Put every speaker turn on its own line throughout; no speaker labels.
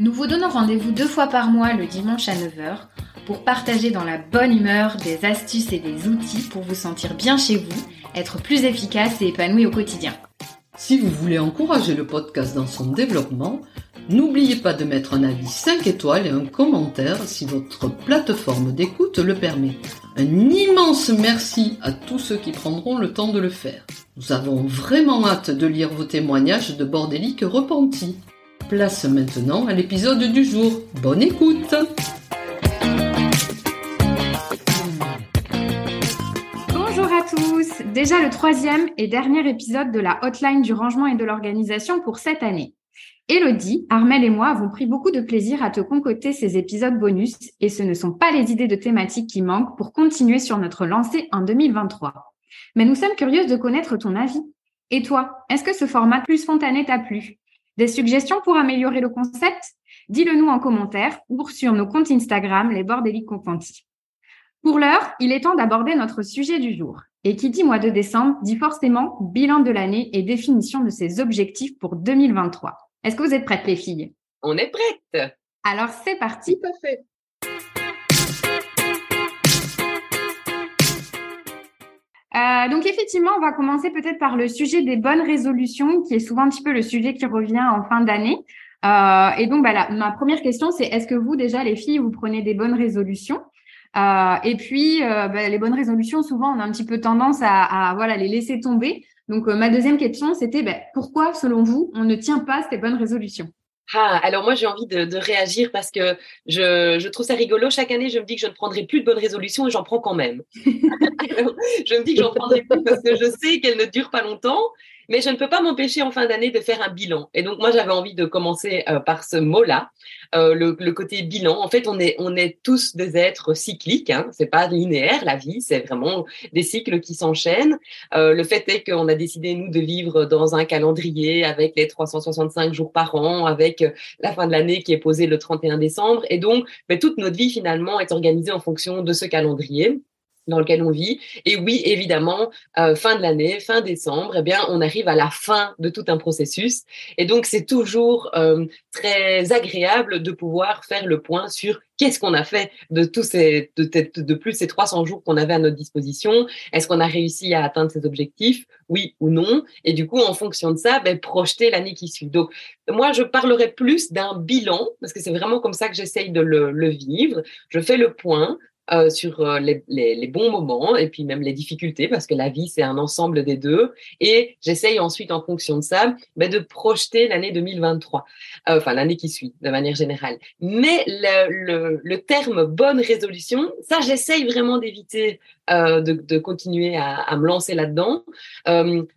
nous vous donnons rendez-vous deux fois par mois le dimanche à 9h pour partager dans la bonne humeur des astuces et des outils pour vous sentir bien chez vous, être plus efficace et épanoui au quotidien.
Si vous voulez encourager le podcast dans son développement, n'oubliez pas de mettre un avis 5 étoiles et un commentaire si votre plateforme d'écoute le permet. Un immense merci à tous ceux qui prendront le temps de le faire. Nous avons vraiment hâte de lire vos témoignages de bordéliques repentis. Place maintenant à l'épisode du jour. Bonne écoute
Bonjour à tous Déjà le troisième et dernier épisode de la hotline du rangement et de l'organisation pour cette année. Elodie, Armel et moi avons pris beaucoup de plaisir à te concocter ces épisodes bonus et ce ne sont pas les idées de thématiques qui manquent pour continuer sur notre lancée en 2023. Mais nous sommes curieuses de connaître ton avis. Et toi, est-ce que ce format plus spontané t'a plu? Des suggestions pour améliorer le concept? Dis-le nous en commentaire ou sur nos comptes Instagram, les Bordéliques Confantis. Pour l'heure, il est temps d'aborder notre sujet du jour. Et qui dit mois de décembre dit forcément bilan de l'année et définition de ses objectifs pour 2023. Est-ce que vous êtes prêtes, les filles?
On est prêtes.
Alors, c'est parti.
Tout à fait.
Euh, donc effectivement, on va commencer peut-être par le sujet des bonnes résolutions, qui est souvent un petit peu le sujet qui revient en fin d'année. Euh, et donc, bah, ma première question, c'est est-ce que vous déjà, les filles, vous prenez des bonnes résolutions? Euh, Et puis, bah, les bonnes résolutions, souvent, on a un petit peu tendance à, voilà les laisser tomber. Donc, ma deuxième question, c'était bah, pourquoi, selon vous, on ne tient pas ces bonnes résolutions?
Ah, alors moi j'ai envie de, de, réagir parce que je, je, trouve ça rigolo. Chaque année, je me dis que je ne prendrai plus de bonnes résolutions et j'en prends quand même. je me dis que j'en prendrai plus parce que je sais qu'elles ne durent pas longtemps mais je ne peux pas m'empêcher en fin d'année de faire un bilan. Et donc moi j'avais envie de commencer euh, par ce mot-là, euh, le, le, côté bilan. En fait, on est on est tous des êtres cycliques. Hein. C'est pas linéaire la vie, c'est vraiment des cycles qui s'enchaînent. Euh, le fait est qu'on a décidé nous de vivre dans un calendrier avec les 365 jours par an, avec la fin de l'année qui est posée le 31 décembre, et donc ben, toute notre vie finalement est organisée en fonction de ce calendrier dans lequel on vit. Et oui, évidemment, euh, fin de l'année, fin décembre, eh bien, on arrive à la fin de tout un processus. Et donc, c'est toujours euh, très agréable de pouvoir faire le point sur qu'est-ce qu'on a fait de tous ces, de, plus ces 300 jours qu'on avait à notre disposition. Est-ce qu'on a réussi à atteindre ces objectifs, oui ou non? Et du coup, en fonction de ça, ben, projeter l'année qui suit. Donc, moi, je parlerai plus d'un bilan parce que c'est vraiment comme ça que j'essaye de le vivre. Je fais le point euh, sur euh, les, les, les, bons moments et puis même les difficultés parce que la vie c'est un ensemble des deux. Et j'essaye ensuite en fonction de ça ben, de projeter l'année 2023 euh, enfin l'année qui suit de manière générale. Mais le, le, le terme bonne résolution ça j'essaye vraiment d'éviter euh, de, de, continuer à, à me lancer là-dedans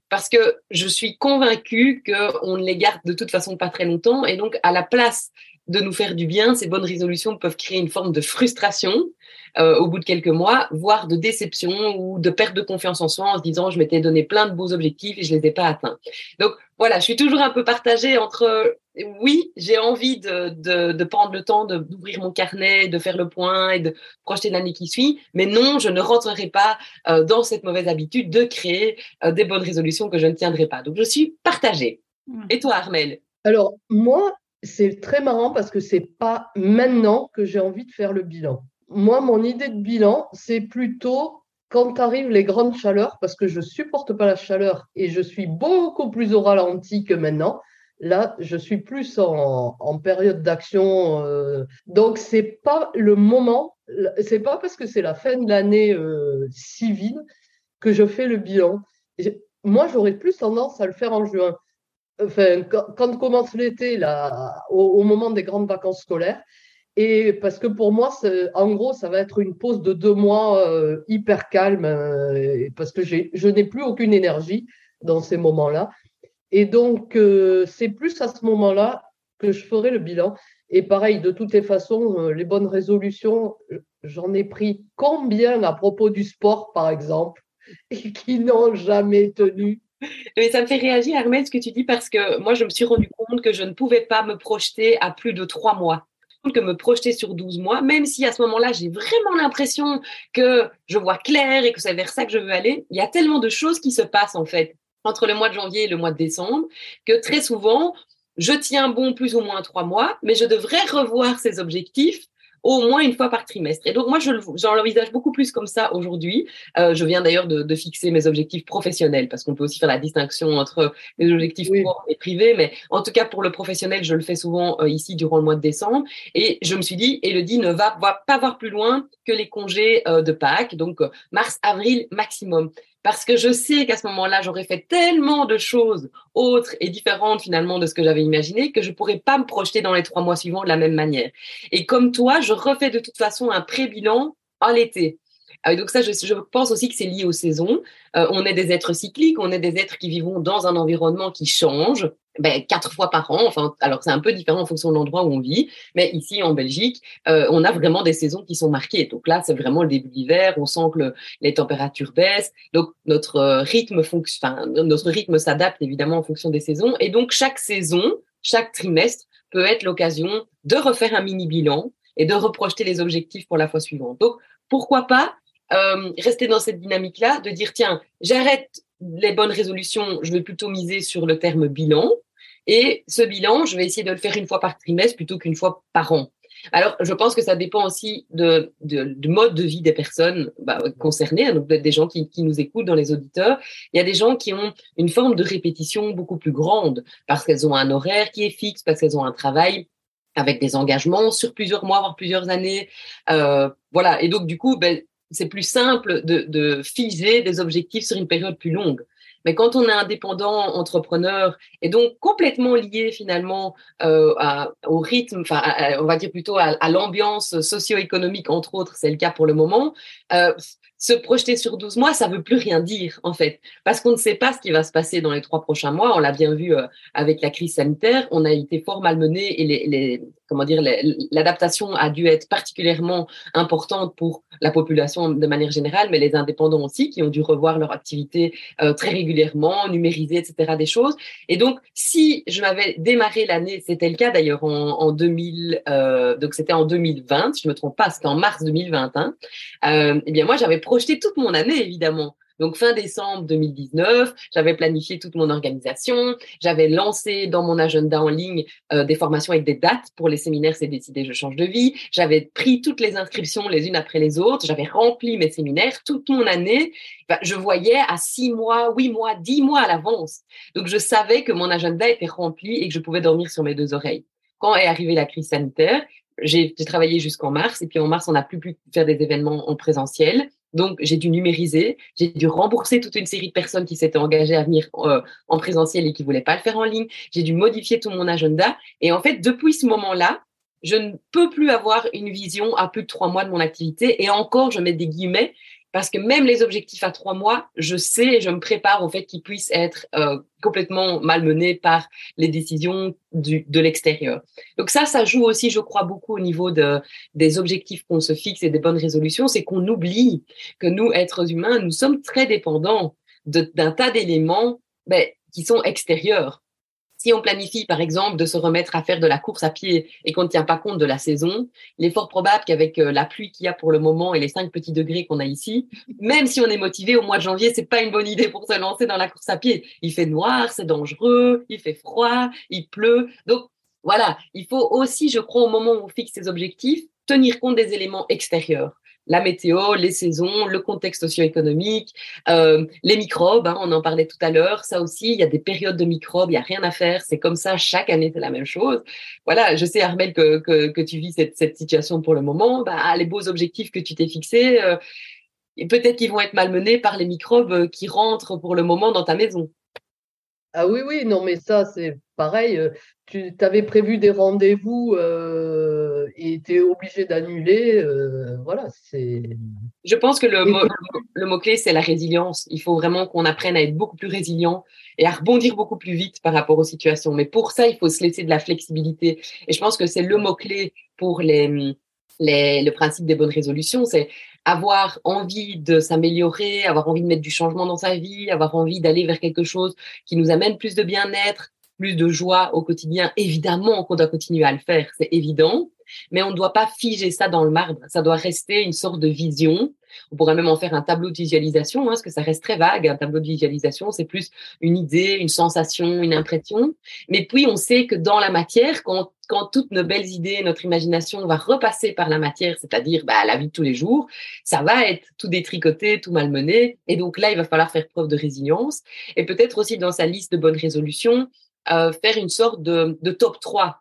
parce que je suis convaincue qu'on ne les garde de toute façon pas très longtemps et donc à la place de nous faire du bien, ces bonnes résolutions peuvent créer une forme de frustration euh, au bout de quelques mois, voire de déception ou de perte de confiance en soi en se disant je m'étais donné plein de beaux objectifs et je les ai pas atteints. Donc voilà, je suis toujours un peu partagée entre oui, j'ai envie de, de, de, prendre le temps d'ouvrir mon carnet, de faire le point et de projeter l'année qui suit, mais non, je ne rentrerai pas euh, dans cette mauvaise habitude de créer euh, des bonnes résolutions que je ne tiendrai pas. Donc je suis partagée. Mmh. Et toi, Armel
Alors moi, c'est très marrant parce que c'est pas maintenant que j'ai envie de faire le bilan moi, mon idée de bilan, c'est plutôt quand arrivent les grandes chaleurs, parce que je supporte pas la chaleur et je suis beaucoup plus au ralenti que maintenant. Là, je suis plus en, période d'action. Euh, donc, c'est pas le moment, c'est pas parce que c'est la fin de l'année euh, civile que je fais le bilan. Moi, j'aurais plus tendance à le faire en juin. Enfin, quand, commence l'été, au moment des grandes vacances scolaires, et parce que pour moi, en gros, ça va être une pause de deux mois euh, hyper calme, euh, parce que je n'ai plus aucune énergie dans ces moments-là. Et donc, euh, c'est plus à ce moment-là que je ferai le bilan. Et pareil, de toutes les façons, les bonnes résolutions, j'en ai pris combien à propos du sport, par exemple, et qui n'ont jamais tenu?
Mais ça me fait réagir, Armel, ce que tu dis, parce que moi, je me suis rendu compte que je ne pouvais pas me projeter à plus de trois mois que me projeter sur 12 mois, même si à ce moment-là, j'ai vraiment l'impression que je vois clair et que c'est vers ça que je veux aller, il y a tellement de choses qui se passent en fait entre le mois de janvier et le mois de décembre que très souvent, je tiens bon plus ou moins trois mois, mais je devrais revoir ces objectifs au moins une fois par trimestre. Et donc, moi, je l'envisage beaucoup plus comme ça aujourd'hui. Euh, je viens d'ailleurs de, de, fixer mes objectifs professionnels parce qu'on peut aussi faire la distinction entre les objectifs oui. et privés. Mais en tout cas, pour le professionnel, je le fais souvent euh, ici durant le mois de décembre. Et je me suis dit, Elodie ne va, va pas voir plus loin que les congés euh, de Pâques, donc euh, mars, avril maximum parce que je sais qu'à ce moment-là, j'aurais fait tellement de choses autres et différentes finalement de ce que j'avais imaginé que je pourrais pas me projeter dans les trois mois suivants de la même manière. Et comme toi, je refais de toute façon un pré-bilan en l'été. Ah donc ça, je, pense aussi que c'est lié aux saisons. Euh, on est des êtres cycliques, on est des êtres qui vivons dans un environnement qui change ben, quatre fois par an. Enfin, alors c'est un peu différent en fonction de l'endroit où on vit, mais ici en Belgique, euh, on a vraiment des saisons qui sont marquées. Donc là, c'est vraiment le début de l'hiver. On sent que le, les températures baissent, donc notre euh, rythme fonctionne. Enfin, notre rythme s'adapte évidemment en fonction des saisons. Et donc chaque saison, chaque trimestre peut être l'occasion de refaire un mini bilan et de reprojeter les objectifs pour la fois suivante. Donc pourquoi pas euh, rester dans cette dynamique-là, de dire tiens, j'arrête les bonnes résolutions, je vais plutôt miser sur le terme bilan. Et ce bilan, je vais essayer de le faire une fois par trimestre plutôt qu'une fois par an. Alors, je pense que ça dépend aussi de, de, de mode de vie des personnes bah, concernées, hein, donc des gens qui, qui, nous écoutent dans les auditeurs. Il y a des gens qui ont une forme de répétition beaucoup plus grande parce qu'elles ont un horaire qui est fixe, parce qu'elles ont un travail avec des engagements sur plusieurs mois, voire plusieurs années. Euh, voilà. Et donc, du coup, ben, c'est plus simple de, de figer des objectifs sur une période plus longue. Mais quand on est indépendant, entrepreneur, et donc complètement lié finalement euh, au rythme, enfin, on va dire plutôt à l'ambiance socio-économique, entre autres, c'est le cas pour le moment, euh, se projeter sur 12 mois, ça veut plus rien dire, en fait, parce qu'on ne sait pas ce qui va se passer dans les trois prochains mois. On l'a bien vu euh, avec la crise sanitaire. On a été fort malmené et les, les comment dire, l'adaptation a dû être particulièrement importante pour la population de manière générale, mais les indépendants aussi, qui ont dû revoir leur activité euh, très régulièrement, numériser, etc., des choses. Et donc, si je m'avais démarré l'année, c'était le cas d'ailleurs en, en 2000, euh, donc c'était en 2020, si je me trompe pas, c'était en mars 2021. Euh, eh bien, moi, j'avais projeté toute mon année, évidemment. Donc fin décembre 2019, j'avais planifié toute mon organisation, j'avais lancé dans mon agenda en ligne euh, des formations avec des dates pour les séminaires C'est décidé, je change de vie, j'avais pris toutes les inscriptions les unes après les autres, j'avais rempli mes séminaires toute mon année, je voyais à six mois, huit mois, dix mois à l'avance. Donc je savais que mon agenda était rempli et que je pouvais dormir sur mes deux oreilles. Quand est arrivée la crise sanitaire, j'ai travaillé jusqu'en mars et puis en mars on n'a plus pu faire des événements en présentiel. Donc, j'ai dû numériser, j'ai dû rembourser toute une série de personnes qui s'étaient engagées à venir euh, en présentiel et qui voulaient pas le faire en ligne. J'ai dû modifier tout mon agenda. Et en fait, depuis ce moment-là, je ne peux plus avoir une vision à plus de trois mois de mon activité. Et encore, je mets des guillemets parce que même les objectifs à trois mois, je sais je me prépare au fait qu'ils puissent être euh, complètement malmenés par les décisions de l'extérieur. Donc ça, ça joue aussi, je crois, beaucoup au niveau de, des objectifs qu'on se fixe et des bonnes résolutions, c'est qu'on oublie que nous, êtres humains, nous sommes très dépendants d'un tas d'éléments ben, qui sont extérieurs si on planifie, par exemple, de se remettre à faire de la course à pied et qu'on ne tient pas compte de la saison, il est fort probable qu'avec euh, la pluie qu'il y a pour le moment et les 5 petits degrés qu'on a ici, même si on est motivé au mois de janvier, c'est pas une bonne idée pour se lancer dans la course à pied. Il fait noir, c'est dangereux, il fait froid, il pleut. Donc, voilà, il faut aussi, je crois, au moment où on fixe ses objectifs, tenir compte des éléments extérieurs la météo, les saisons, le contexte socio-économique, euh, les microbes, hein, on en parlait tout à l'heure, ça aussi, il y a des périodes de microbes, il y a rien à faire, c'est comme ça, chaque année c'est la même chose. Voilà, je sais Armel que, que, tu vis cette, cette, situation pour le moment, bah, les beaux objectifs que tu t'es fixés, euh, peut-être qu'ils vont être malmenés par les microbes qui rentrent pour le moment dans ta maison.
Ah oui, oui, non, mais ça, c'est pareil. Euh, tu avais prévu des rendez-vous euh, et tu es obligé d'annuler. voilà, c'est.
Je pense que le, mot, le mot-clé, c'est la résilience. Il faut vraiment qu'on apprenne à être beaucoup plus résilient et à rebondir beaucoup plus vite par rapport aux situations. Mais pour ça, il faut se laisser de la flexibilité. Et je pense que c'est le mot-clé pour les, les, le principe des bonnes résolutions. C'est avoir envie de s'améliorer, avoir envie de mettre du changement dans sa vie, avoir envie d'aller vers quelque chose qui nous amène plus de bien-être, plus de joie au quotidien. Évidemment qu'on doit continuer à le faire, c'est évident, mais on ne doit pas figer ça dans le marbre. Ça doit rester une sorte de vision on pourrait même en faire un tableau de visualisation, hein, parce que ça reste très vague. Un tableau de visualisation, c'est plus une idée, une sensation, une impression. Mais puis, on sait que dans la matière, quand, toutes nos belles idées, notre imagination va repasser par la matière, c'est-à-dire bah, la vie de tous les jours, ça va être tout détricoté, tout malmené. Et donc là, il va falloir faire preuve de résilience. Et peut-être aussi dans sa liste de bonnes résolutions, euh, faire une sorte de, de top 3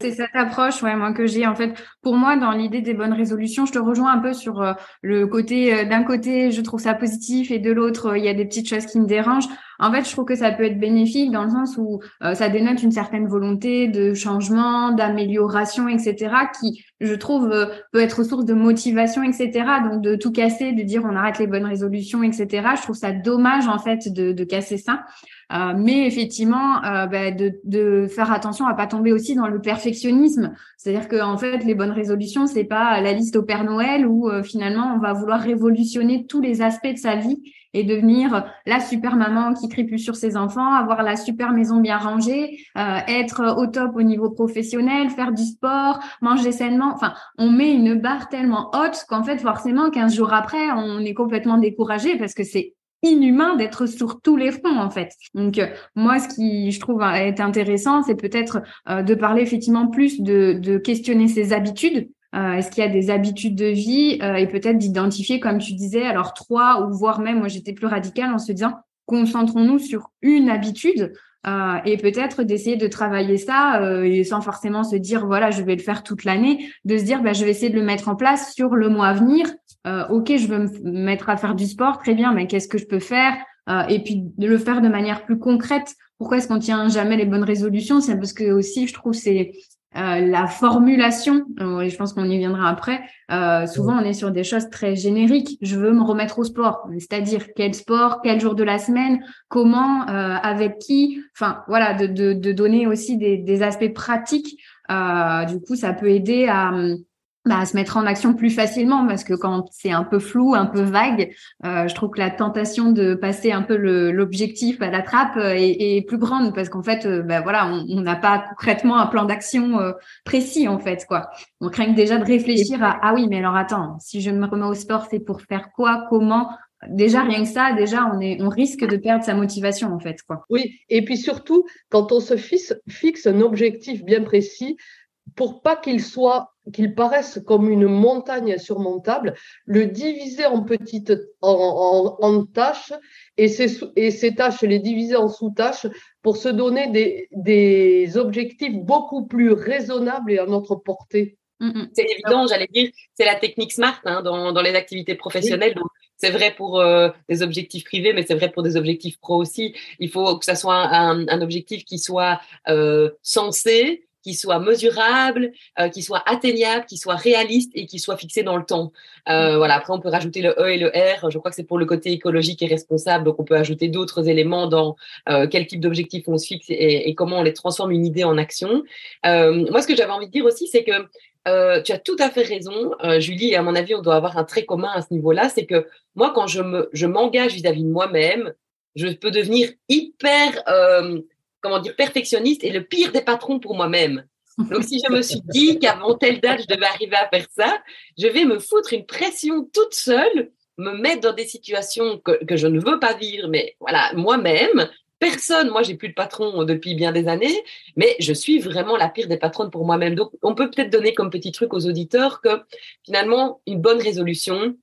C'est cette approche, ouais, moi que j'ai en fait. Pour moi, dans l'idée des bonnes résolutions, je te rejoins un peu sur euh, le côté. Euh, d'un côté, je trouve ça positif, et de l'autre, euh, il y a des petites choses qui me dérangent. En fait, je trouve que ça peut être bénéfique dans le sens où ça dénote une certaine volonté de changement, d'amélioration, etc., qui, je trouve, peut être source de motivation, etc. Donc, de tout casser, de dire on arrête les bonnes résolutions, etc. Je trouve ça dommage en fait de, de casser ça. Euh, mais effectivement, euh, bah, de, de, faire attention à pas tomber aussi dans le perfectionnisme. C'est-à-dire que en fait, les bonnes résolutions, c'est pas la liste au Père Noël où euh, finalement on va vouloir révolutionner tous les aspects de sa vie et devenir la super maman qui crie plus sur ses enfants, avoir la super maison bien rangée, être au top au niveau professionnel, faire du sport, manger sainement. Enfin, on met une barre tellement haute qu'en fait, forcément, 15 jours après, on est complètement découragé parce que c'est inhumain d'être sur tous les fronts en fait. Donc euh, moi ce qui je trouve est intéressant c'est peut-être euh, de parler effectivement plus de, de questionner ses habitudes. Euh, est-ce qu'il y a des habitudes de vie et peut-être d'identifier comme tu disais alors trois ou voire même moi j'étais plus radicale en se disant concentrons-nous sur une habitude euh, et peut-être d'essayer de travailler ça euh, et sans forcément se dire voilà je vais le faire toute l'année, de se dire bah, je vais essayer de le mettre en place sur le mois à venir. Euh, ok, je veux me mettre à faire du sport, très bien, mais qu'est-ce que je peux faire? Et puis de le faire de manière plus concrète. Pourquoi est-ce qu'on tient jamais les bonnes résolutions? C'est parce que aussi je trouve c'est euh, la formulation, euh, et je pense qu'on y viendra après, euh, souvent on est sur des choses très génériques. Je veux me remettre au sport, c'est-à-dire quel sport, quel jour de la semaine, comment, avec qui, enfin voilà, de, donner aussi des, des aspects pratiques. du coup, ça peut aider à, bah, se mettre en action plus facilement parce que quand c'est un peu flou, un peu vague, euh, je trouve que la tentation de passer un peu l'objectif à la trappe euh, est, est, plus grande parce qu'en fait, euh, bah, voilà, on n'a pas concrètement un plan d'action euh, précis en fait quoi. On craint déjà de réfléchir à ah oui mais alors attends, si je me remets au sport, c'est pour faire quoi, comment? Déjà rien que ça, déjà on est, on risque de perdre sa motivation en fait quoi.
Oui, et puis surtout quand on se fixe, fixe un objectif bien précis, pour pas qu'il soit qu'il paraisse comme une montagne insurmontable, le diviser en petites en, tâches et ces, et ces tâches les diviser en sous-tâches pour se donner des, des objectifs beaucoup plus raisonnables et à notre portée.
Mm, mm. C'est évident, j'allais dire, c'est la technique SMART hein, dans, dans, les activités professionnelles. C'est vrai pour euh, des objectifs privés, mais c'est vrai pour des objectifs pro aussi. Il faut que ça soit un, un objectif qui soit euh, sensé, qui soit mesurable, euh, qui soit atteignable, qui soit réaliste et qui soit fixé dans le temps. Euh, voilà. Après, on peut rajouter le E et le R. Je crois que c'est pour le côté écologique et responsable. Donc, on peut ajouter d'autres éléments dans euh, quel type d'objectif on se fixe et, et, comment on les transforme une idée en action. Moi, ce que j'avais envie de dire aussi, c'est que euh, tu as tout à fait raison, euh, Julie, et à mon avis, on doit avoir un trait commun à ce niveau-là, c'est que moi, quand je me, je m'engage vis-à-vis de moi-même, je peux devenir hyper euh, comment dire, perfectionniste et le pire des patrons pour moi-même. Donc, si je me suis dit qu'avant telle date, je devais arriver à faire ça, je vais me foutre une pression toute seule, me mettre dans des situations que, je ne veux pas vivre, mais voilà, moi-même, personne, moi, j'ai plus de patron depuis bien des années, mais je suis vraiment la pire des patronnes pour moi-même. Donc, on peut peut-être donner comme petit truc aux auditeurs que finalement, une bonne résolution,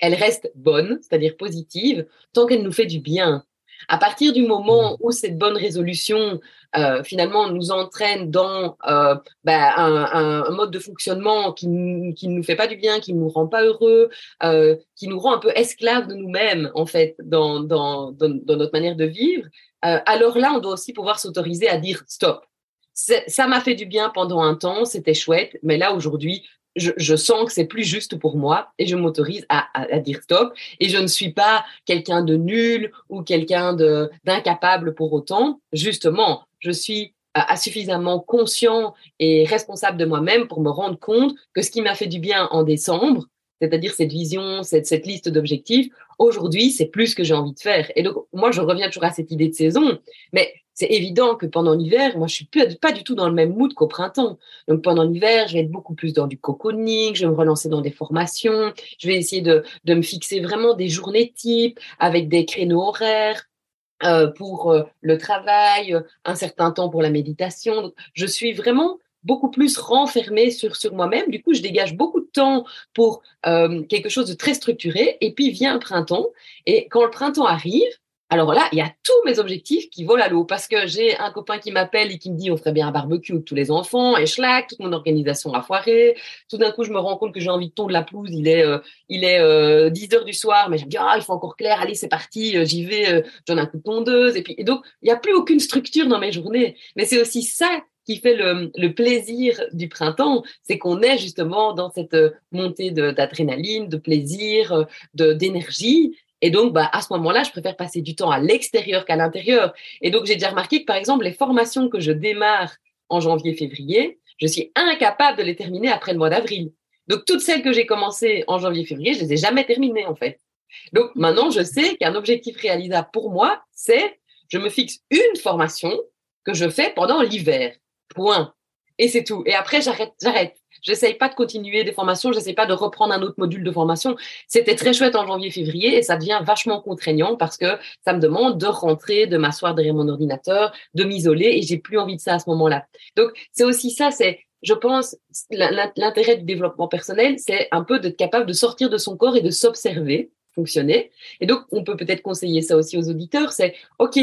elle reste bonne, c'est-à-dire positive, tant qu'elle nous fait du bien. À partir du moment où cette bonne résolution euh, finalement nous entraîne dans euh, bah, un, un, mode de fonctionnement qui, qui ne nous fait pas du bien, qui ne nous rend pas heureux, euh, qui nous rend un peu esclaves de nous-mêmes en fait dans, dans, dans, dans, notre manière de vivre, alors là on doit aussi pouvoir s'autoriser à dire stop. Ça m'a fait du bien pendant un temps, c'était chouette, mais là aujourd'hui je, je, sens que c'est plus juste pour moi et je m'autorise à, à, à, dire stop. Et je ne suis pas quelqu'un de nul ou quelqu'un d'incapable pour autant. Justement, je suis à suffisamment conscient et responsable de moi-même pour me rendre compte que ce qui m'a fait du bien en décembre, c'est-à-dire cette vision, cette, cette liste d'objectifs, aujourd'hui, c'est plus ce que j'ai envie de faire. Et donc, moi, je reviens toujours à cette idée de saison, mais c'est évident que pendant l'hiver, moi, je suis pas du tout dans le même mood qu'au printemps. Donc, pendant l'hiver, je vais être beaucoup plus dans du cocooning, je vais me relancer dans des formations, je vais essayer de, de me fixer vraiment des journées types avec des créneaux horaires, euh, pour euh, le travail, euh, un certain temps pour la méditation. Je suis vraiment beaucoup plus renfermée sur, sur moi-même. Du coup, je dégage beaucoup de temps pour euh, quelque chose de très structuré. Et puis vient le printemps. Et quand le printemps arrive, alors là, il y a tous mes objectifs qui volent à l'eau parce que j'ai un copain qui m'appelle et qui me dit on ferait bien un barbecue avec tous les enfants et schlack, toute mon organisation a foiré. Tout d'un coup, je me rends compte que j'ai envie de tondre la pelouse. Il est, euh, il est euh, 10 heures du soir, mais je me dis ah il faut encore clair, allez c'est parti, euh, j'y vais, j'en ai un coup de tondeuse et puis et donc il n'y a plus aucune structure dans mes journées. Mais c'est aussi ça qui fait le, plaisir du printemps, c'est qu'on est justement dans cette euh, montée d'adrénaline, de, de, plaisir, d'énergie et donc, bah, à ce moment-là, je préfère passer du temps à l'extérieur qu'à l'intérieur. Et donc, j'ai déjà remarqué que, par exemple, les formations que je démarre en janvier-février, je suis incapable de les terminer après le mois d'avril. Donc, toutes celles que j'ai commencées en janvier-février, je les ai jamais terminées, en fait. Donc, maintenant, je sais qu'un objectif réalisable pour moi, c'est je me fixe une formation que je fais pendant l'hiver. Point. Et c'est tout. Et après, j'arrête, j'arrête. J'essaye pas de continuer des formations, j'essaye pas de reprendre un autre module de formation. C'était très chouette en janvier-février et ça devient vachement contraignant parce que ça me demande de rentrer, de m'asseoir derrière mon ordinateur, de m'isoler et j'ai plus envie de ça à ce moment-là. Donc, c'est aussi ça, c'est, je pense, l'intérêt du développement personnel, c'est un peu d'être capable de sortir de son corps et de s'observer fonctionner. Et donc, on peut peut-être conseiller ça aussi aux auditeurs, c'est, OK,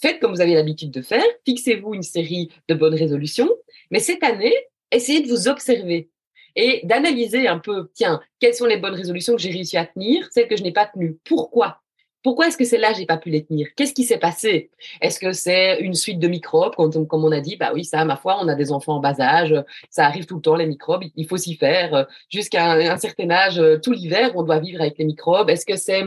faites comme vous avez l'habitude de faire, fixez-vous une série de bonnes résolutions, mais cette année, essayez de vous observer et d'analyser un peu, tiens, quelles sont les bonnes résolutions que j'ai réussi à tenir, celles que je n'ai pas tenues. Pourquoi? Pourquoi est-ce que celles-là, j'ai pas pu les tenir? Qu'est-ce qui s'est passé? Est-ce que c'est une suite de microbes? Comme, on a dit, bah oui, ça, ma foi, on a des enfants en bas âge, ça arrive tout le temps, les microbes, il faut s'y faire. Jusqu'à un, un, certain âge, tout l'hiver, on doit vivre avec les microbes. Est-ce que c'est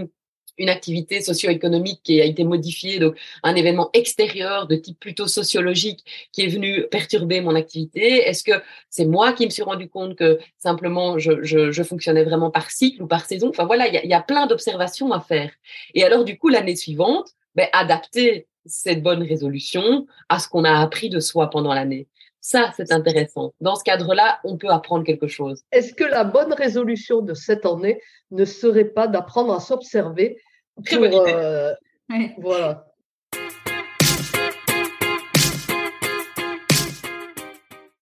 une activité socio-économique qui a été modifiée, donc un événement extérieur de type plutôt sociologique qui est venu perturber mon activité Est-ce que c'est moi qui me suis rendu compte que simplement je, fonctionnais vraiment par cycle ou par saison? Enfin voilà, il y a, y a, plein d'observations à faire. Et alors du coup, l'année suivante, ben, adapter cette bonne résolution à ce qu'on a appris de soi pendant l'année. Ça, c'est intéressant. Dans ce cadre-là, on peut apprendre quelque chose.
Est-ce que la bonne résolution de cette année ne serait pas d'apprendre à s'observer
Très bonne idée. Euh,
ouais. Voilà.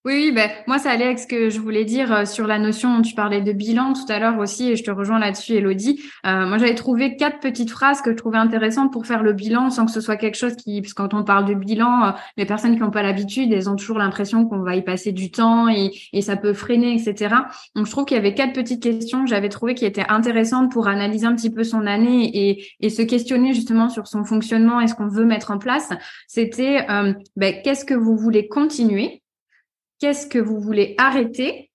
Oui, ben, moi, ça allait avec ce que je voulais dire euh, sur la notion, tu parlais de bilan tout à l'heure aussi, et je te rejoins là-dessus, Elodie. Euh, moi, j'avais trouvé quatre petites phrases que je trouvais intéressantes pour faire le bilan sans que ce soit quelque chose qui, parce quand on parle de bilan, euh, les personnes qui n'ont pas l'habitude, elles ont toujours l'impression qu'on va y passer du temps et, ça peut freiner, etc. Donc, je trouve qu'il y avait quatre petites questions que j'avais trouvées qui étaient intéressantes pour analyser un petit peu son année et, et se questionner justement sur son fonctionnement et ce qu'on veut mettre en place. C'était, euh, ben, qu'est-ce que vous voulez continuer? Qu'est-ce que vous voulez arrêter,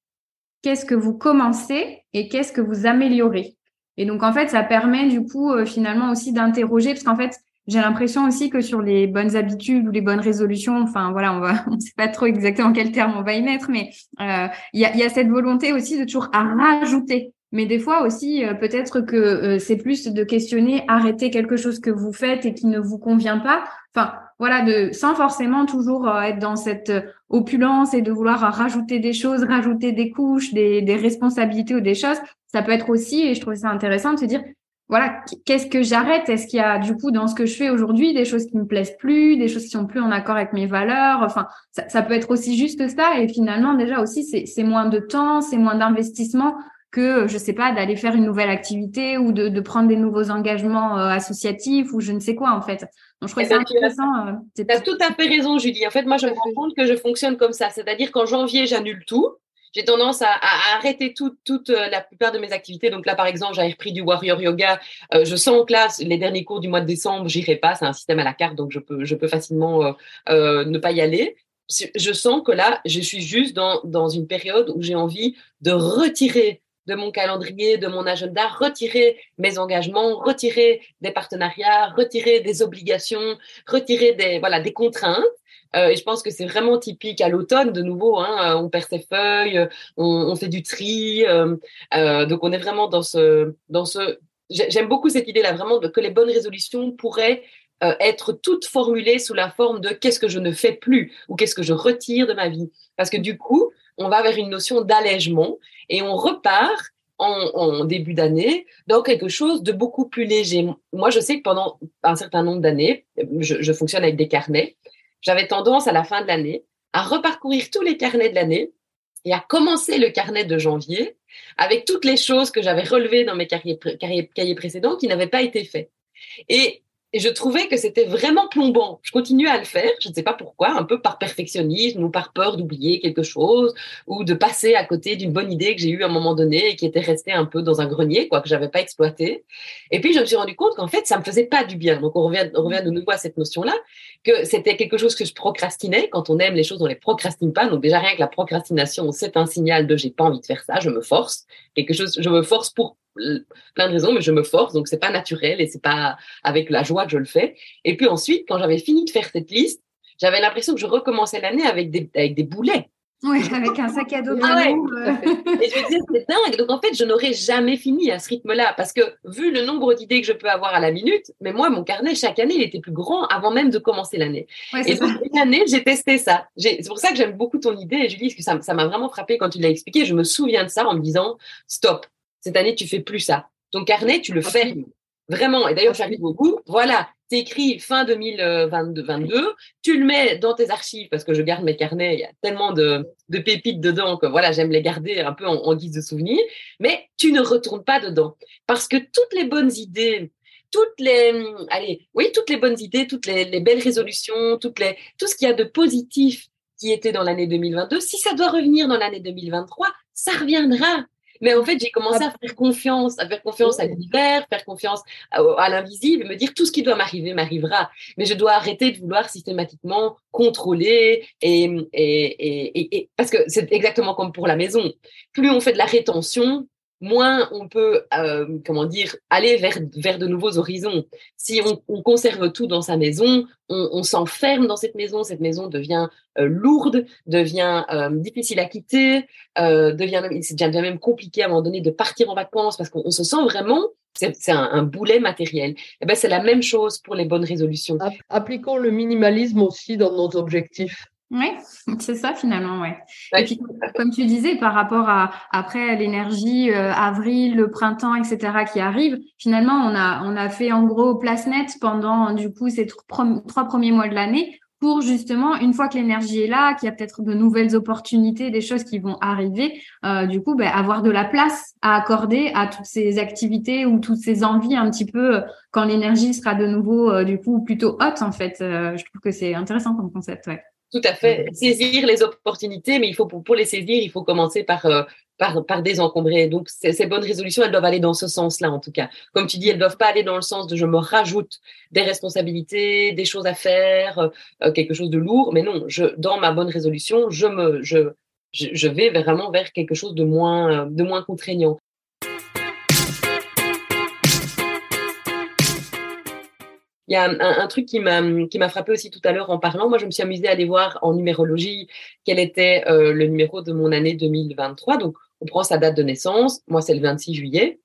qu'est-ce que vous commencez? Et qu'est-ce que vous améliorez? Et donc, en fait, ça permet du coup, euh, finalement aussi d'interroger, parce qu'en fait, j'ai l'impression aussi que sur les bonnes habitudes ou les bonnes résolutions, enfin voilà, on va, on sait pas trop exactement quel terme on va y mettre, mais euh, il y, a, y, a, cette volonté aussi de toujours à rajouter. Mais des fois aussi, euh, peut-être que c'est plus de questionner, arrêter quelque chose que vous faites et qui ne vous convient pas. Enfin, voilà, de sans forcément toujours euh, être dans cette opulence et de vouloir rajouter des choses, rajouter des couches, des, responsabilités ou des choses. Ça peut être aussi, et je trouve ça intéressant de se dire, voilà, qu'est-ce que j'arrête? Est-ce qu'il y a du coup dans ce que je fais aujourd'hui des choses qui me plaisent plus, des choses qui sont plus en accord avec mes valeurs? Enfin, ça, peut être aussi juste ça. Et finalement, déjà aussi, c'est moins de temps, c'est moins d'investissement que, je sais pas, d'aller faire une nouvelle activité ou de, prendre des nouveaux engagements euh, associatifs ou je ne sais quoi, en fait. Donc, je crois que c'est intéressant.
Euh, tu as tout à fait raison, Julie. En fait, moi, je me rends compte que je fonctionne comme ça. C'est-à-dire qu'en janvier, j'annule tout j'ai tendance à, arrêter toute euh, la plupart de mes activités. Donc là, par exemple, j'avais repris du warrior yoga. Euh, je sens que là, les derniers cours du mois de décembre, j'irai pas. C'est un système à la carte, donc je peux, je peux facilement euh, ne pas y aller. Je sens que là, je suis juste dans, dans une période où j'ai envie de retirer de mon calendrier, de mon agenda, retirer mes engagements, retirer des partenariats, retirer des obligations, retirer des voilà des contraintes euh, et je pense que c'est vraiment typique à l'automne, de nouveau, hein, euh, on perd ses feuilles, on, fait du tri. Euh, donc on est vraiment dans ce... Dans ce J'aime beaucoup cette idée-là, vraiment, que les bonnes résolutions pourraient être toutes formulées sous la forme de qu'est-ce que je ne fais plus ou qu'est-ce que je retire de ma vie. Parce que du coup, on va vers une notion d'allègement et on repart en, début d'année dans quelque chose de beaucoup plus léger. Moi, je sais que pendant un certain nombre d'années, je, fonctionne avec des carnets j'avais tendance à la fin de l'année à reparcourir tous les carnets de l'année et à commencer le carnet de janvier avec toutes les choses que j'avais relevées dans mes cahiers précédents qui n'avaient pas été faites. Et et je trouvais que c'était vraiment plombant. Je continuais à le faire, je ne sais pas pourquoi, un peu par perfectionnisme ou par peur d'oublier quelque chose ou de passer à côté d'une bonne idée que j'ai eue à un moment donné et qui était restée un peu dans un grenier, quoi, que j'avais pas exploité. Et puis je me suis rendu compte qu'en fait, ça me faisait pas du bien. Donc on revient, on revient de nouveau à cette notion-là, que c'était quelque chose que je procrastinais. Quand on aime les choses, on les procrastine pas. Donc déjà rien que la procrastination, c'est un signal de j'ai pas envie de faire ça, je me force. Quelque chose, je me force pour plein de raisons, mais je me force, donc c'est pas naturel et c'est pas avec la joie que je le fais. Et puis ensuite, quand j'avais fini de faire cette liste, j'avais l'impression que je recommençais l'année avec des, avec des boulets.
Oui, avec un sac à dos ah ouais.
Euh. Et je me disais, c'est dingue. Donc, en fait, je n'aurais jamais fini à ce rythme-là parce que vu le nombre d'idées que je peux avoir à la minute, mais moi, mon carnet, chaque année, il était plus grand avant même de commencer l'année. Ouais, et donc, une année, j'ai testé ça. C'est pour ça que j'aime beaucoup ton idée, Julie, parce que ça m'a vraiment frappé quand tu l'as expliqué. Je me souviens de ça en me disant, stop, cette année, tu fais plus ça. Ton carnet, tu le fermes. Vraiment. Et d'ailleurs, j'arrive au bout. Voilà. Tu écris fin 2022, tu le mets dans tes archives parce que je garde mes carnets. Il y a tellement de, pépites dedans que voilà, j'aime les garder un peu en, guise de souvenir. Mais tu ne retournes pas dedans parce que toutes les bonnes idées, toutes les, allez, oui, toutes les bonnes idées, toutes les, les belles résolutions, toutes les, tout ce qu'il y a de positif qui était dans l'année 2022, si ça doit revenir dans l'année 2023, ça reviendra. Mais en fait, j'ai commencé à faire confiance, à faire confiance à l'univers, faire confiance à, l'invisible, me dire tout ce qui doit m'arriver m'arrivera. Mais je dois arrêter de vouloir systématiquement contrôler et, et, et, et parce que c'est exactement comme pour la maison. Plus on fait de la rétention, moins on peut, euh, comment dire, aller vers, vers de nouveaux horizons. Si on, on conserve tout dans sa maison, on, on s'enferme dans cette maison, cette maison devient euh, lourde, devient euh, difficile à quitter, euh, devient même, c'est devient même compliqué à un moment donné de partir en vacances parce qu'on se sent vraiment, c'est un, un, boulet matériel. Et eh ben c'est la même chose pour les bonnes résolutions.
Appliquons le minimalisme aussi dans nos objectifs.
Oui, c'est ça finalement, ouais. Et puis, comme tu disais, par rapport à après l'énergie, euh, avril, le printemps, etc., qui arrive, finalement, on a on a fait en gros place nette pendant du coup ces trois premiers mois de l'année pour justement une fois que l'énergie est là, qu'il y a peut-être de nouvelles opportunités, des choses qui vont arriver, euh, du coup, ben, avoir de la place à accorder à toutes ces activités ou toutes ces envies un petit peu euh, quand l'énergie sera de nouveau euh, du coup plutôt haute en fait. Euh, je trouve que c'est intéressant comme concept, ouais.
Tout à fait. Saisir les opportunités, mais il faut pour, les saisir, il faut commencer par euh, par, par désencombrer. Donc ces, bonnes résolutions, elles doivent aller dans ce sens-là en tout cas. Comme tu dis, elles doivent pas aller dans le sens de je me rajoute des responsabilités, des choses à faire, euh, quelque chose de lourd. Mais non, je dans ma bonne résolution, je me je je vais vraiment vers quelque chose de moins de moins contraignant. Il y a un, truc qui m'a qui frappé aussi tout à l'heure en parlant. Moi, je me suis amusée à aller voir en numérologie quel était euh, le numéro de mon année 2023. Donc, on prend sa date de naissance. Moi, c'est le 26 juillet.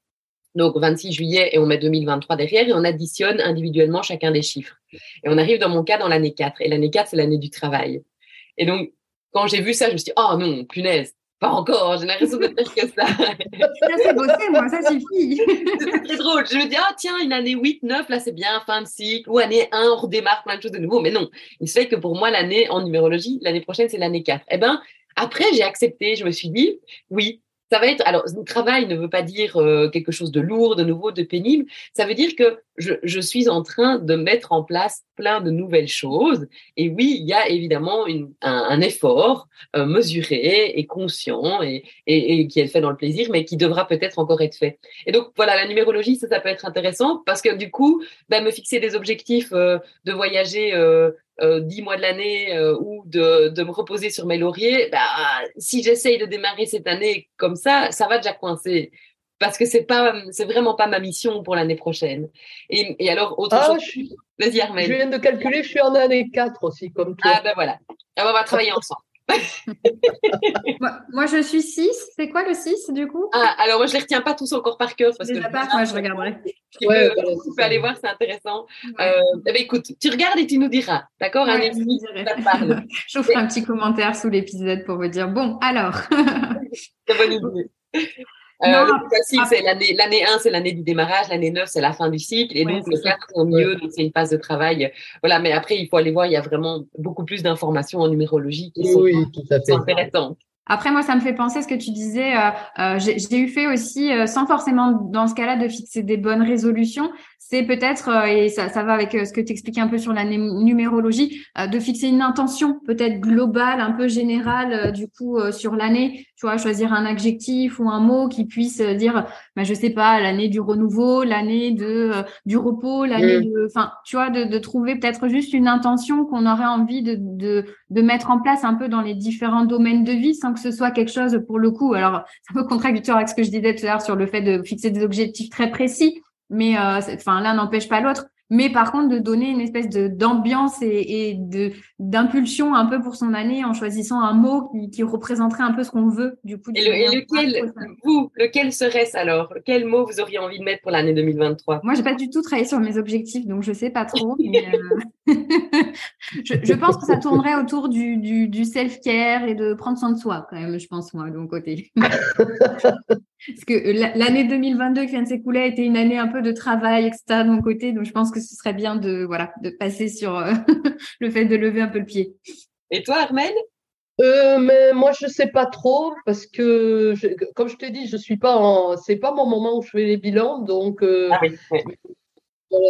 Donc, 26 juillet et on met 2023 derrière et on additionne individuellement chacun des chiffres. Et on arrive dans mon cas dans l'année 4. Et l'année 4, c'est l'année du travail. Et donc, quand j'ai vu ça, je me suis dit, oh non, punaise, pas encore, j'ai l'impression de faire que ça.
ça, c'est bossé, moi, ça suffit.
c'est très drôle. Je me dis, ah, tiens, une année 8, 9, là, c'est bien, fin de cycle. Ou année 1, on redémarre plein de choses de nouveau. Mais non, il se fait que pour moi, l'année en numérologie, l'année prochaine, c'est l'année 4. Eh ben, après, j'ai accepté. Je me suis dit, oui, ça va être, alors, le travail ne veut pas dire euh, quelque chose de lourd, de nouveau, de pénible. Ça veut dire que je, je, suis en train de mettre en place plein de nouvelles choses. Et oui, il y a évidemment une, un, un, effort euh, mesuré et conscient et, et, et, qui est fait dans le plaisir, mais qui devra peut-être encore être fait. Et donc, voilà, la numérologie, ça, ça peut être intéressant parce que du coup, ben, me fixer des objectifs euh, de voyager euh, dix mois de l'année euh, ou de, de, me reposer sur mes lauriers, bah, si j'essaye de démarrer cette année comme ça, ça va déjà coincer. Parce que c'est pas, c'est vraiment pas ma mission pour l'année prochaine. Et, et, alors, autre ah, chose.
Vas-y, Armel. Je viens de calculer, je suis en année 4 aussi, comme toi.
Ah, ben voilà. Alors, on va travailler ensemble.
moi, je suis 6. C'est quoi le 6 du coup?
Ah, Alors, moi, je ne les retiens pas tous encore par cœur. Parce
Déjà
que
pas, moi, je regarderai.
Tu, ouais, peux, tu peux, aller voir, c'est intéressant. Ouais. Euh, eh ben, écoute, tu regardes et tu nous diras. D'accord
ouais, Je vous ferai un petit commentaire sous l'épisode pour vous dire bon, alors.
c'est bonne idée. Euh, non, le c'est l'année, l'année 1, c'est l'année du démarrage, l'année 9, c'est la fin du cycle, et ouais, donc le 4, au mieux, donc c'est une phase de travail. Voilà, mais après, il faut aller voir, il y a vraiment beaucoup plus d'informations en numérologie qui sont,
oui, tout à fait.
sont intéressantes.
Après, moi, ça me fait penser ce que tu disais. Euh, euh, j'ai eu fait aussi, euh, sans forcément dans ce cas-là de fixer des bonnes résolutions, c'est peut-être, euh, et ça, ça va avec euh, ce que tu expliquais un peu sur la numérologie, de fixer une intention peut-être globale, un peu générale, du coup, sur l'année. Tu vois, choisir un adjectif ou un mot qui puisse dire, bah, je sais pas, l'année du renouveau, l'année de du repos, l'année de, enfin, tu vois, de, de trouver peut-être juste une intention qu'on aurait envie de, de de mettre en place un peu dans les différents domaines de vie sans que ce soit quelque chose pour le coup. Alors, c'est un peu contradictoire avec ce que je disais tout à l'heure sur le fait de fixer des objectifs très précis, mais euh, enfin l'un n'empêche pas l'autre mais par contre de donner une espèce de d'ambiance et, et, de d'impulsion un peu pour son année en choisissant un mot qui, qui représenterait un peu ce qu'on veut du coup.
Et, le, et lequel vous lequel serait-ce alors? Quel mot vous auriez envie de mettre pour l'année 2023
Moi, j'ai pas du tout travaillé sur mes objectifs, donc je sais pas trop. mais euh... je, je, pense que ça tournerait autour du, du, du self-care et de prendre soin de soi quand même. Je pense moi de mon côté. Parce que l'année 2022 qui vient de s'écouler a été une année un peu de travail, etc. de mon côté, donc je pense que ce serait bien de voilà de passer sur euh, le fait de lever un peu le pied.
Et toi, Armel?
Euh, mais moi je sais pas trop parce que je, comme je t'ai dit je suis pas en c'est pas mon moment où je fais les bilans donc euh,
ah oui, oui.
Voilà,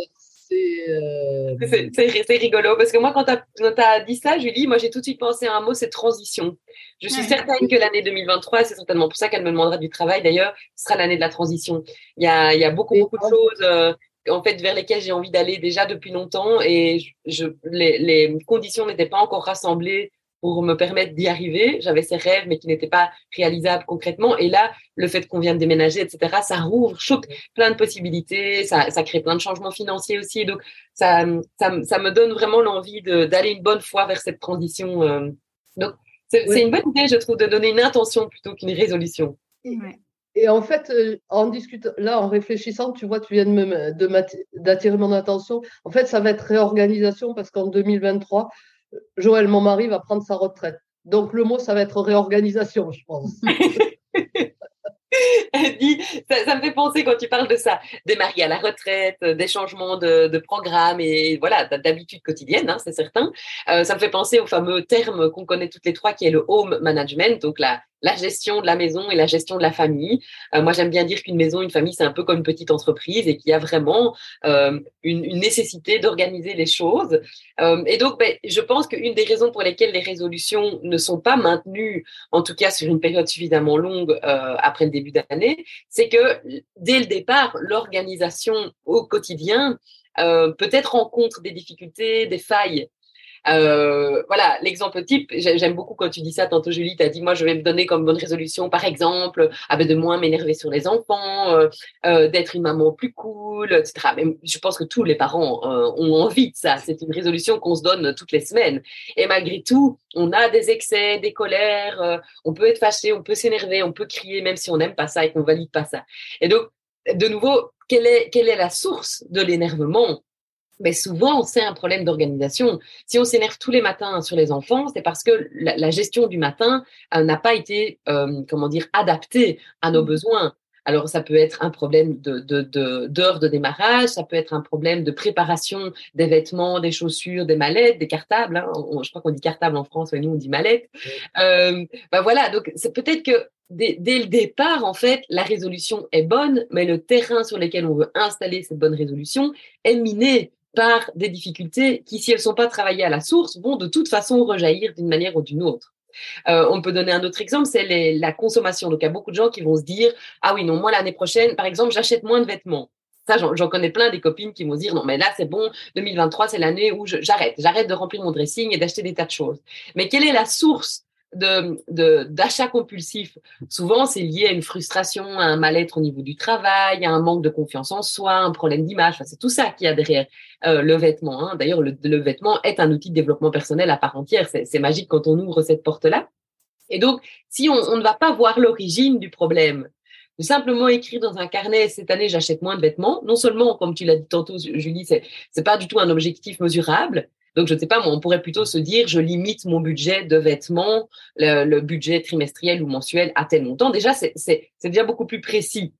c'est euh... rigolo parce que moi, quand tu as, as, dit ça, Julie, moi j'ai tout de suite pensé à un mot, c'est transition. Je suis ouais. certaine que l'année 2023, c'est certainement pour ça qu'elle me demandera du travail d'ailleurs, ce sera l'année de la transition. Il y a, il y a beaucoup, beaucoup de choses euh, en fait vers lesquelles j'ai envie d'aller déjà depuis longtemps et je, les, les conditions n'étaient pas encore rassemblées pour me permettre d'y arriver. J'avais ces rêves, mais qui n'étaient pas réalisables concrètement. Et là, le fait qu'on vient de déménager, etc., ça rouvre, choque plein de possibilités, ça, ça crée plein de changements financiers aussi. Donc, ça, ça, ça me donne vraiment l'envie d'aller une bonne fois vers cette transition. Euh. Donc, c'est oui. une bonne idée, je trouve, de donner une intention plutôt qu'une résolution.
Ouais. Et en fait, euh, en discutant, là, en réfléchissant, tu vois, tu viens de d'attirer mon attention. En fait, ça va être réorganisation parce qu'en 2023, Joël, mon mari, va prendre sa retraite. Donc le mot, ça va être réorganisation, je pense.
ça, ça, me fait penser quand tu parles de ça, des mariés à la retraite, des changements de, de programme et voilà, d'habitude quotidienne, hein, c'est certain. Euh, ça me fait penser au fameux terme qu'on connaît toutes les trois qui est le home management, donc la, la gestion de la maison et la gestion de la famille. Euh, moi, j'aime bien dire qu'une maison, une famille, c'est un peu comme une petite entreprise et qu'il y a vraiment euh, une, nécessité d'organiser les choses. Euh, et donc, ben, je pense qu'une des raisons pour lesquelles les résolutions ne sont pas maintenues, en tout cas sur une période suffisamment longue après le début d'année, c'est que dès le départ, l'organisation au quotidien peut-être rencontre des difficultés, des failles. Euh, voilà, l'exemple type, j'aime beaucoup quand tu dis ça, tantôt Julie, tu as dit, moi je vais me donner comme bonne résolution, par exemple, ah ben, de moins m'énerver sur les enfants, euh, euh, d'être une maman plus cool, etc. Mais je pense que tous les parents ont envie de ça, c'est une résolution qu'on se donne toutes les semaines. Et malgré tout, on a des excès, des colères, on peut être fâché, on peut s'énerver, on peut crier, même si on n'aime pas ça et qu'on valide pas ça. Et donc, de nouveau, quelle est la source de l'énervement? Mais souvent, c'est un problème d'organisation. Si on s'énerve tous les matins sur les enfants, c'est parce que la, la, gestion du matin euh, n'a pas été, euh, comment dire, adaptée à nos besoins. Alors, ça peut être un problème de, de, d'heures de, démarrage, ça peut être un problème de préparation des vêtements, des chaussures, des mallettes, des cartables. Hein. je crois qu'on dit cartable en France, mais nous, on dit mallette. Euh, ben voilà, donc c'est peut-être que dès, dès, le départ, en fait, la résolution est bonne, mais le terrain sur lequel on veut installer cette bonne résolution est miné par des difficultés qui, si elles ne sont pas travaillées à la source, vont de toute façon rejaillir d'une manière ou d'une autre. Euh, on peut donner un autre exemple, c'est la consommation. Donc, il y a beaucoup de gens qui vont se dire, ah oui, non, moi, l'année prochaine, par exemple, j'achète moins de vêtements. Ça, j'en connais plein des copines qui vont se dire, non, mais là, c'est bon, 2023, c'est l'année où j'arrête. J'arrête de remplir mon dressing et d'acheter des tas de choses. Mais quelle est la source de d'achat compulsif. Souvent, c'est lié à une frustration, à un mal-être au niveau du travail, à un manque de confiance en soi, un problème d'image. C'est tout ça qui a derrière euh, le vêtement. Hein. D'ailleurs, le, vêtement est un outil de développement personnel à part entière. C'est magique quand on ouvre cette porte-là. Et donc, si on, on ne va pas voir l'origine du problème, de simplement écrire dans un carnet cette année j'achète moins de vêtements. Non seulement, comme tu l'as dit tantôt, Julie, c'est c'est pas du tout un objectif mesurable, donc, je ne sais pas, on pourrait plutôt se dire, je limite mon budget de vêtements, le, budget trimestriel ou mensuel à tel montant. Déjà, c'est déjà beaucoup plus précis.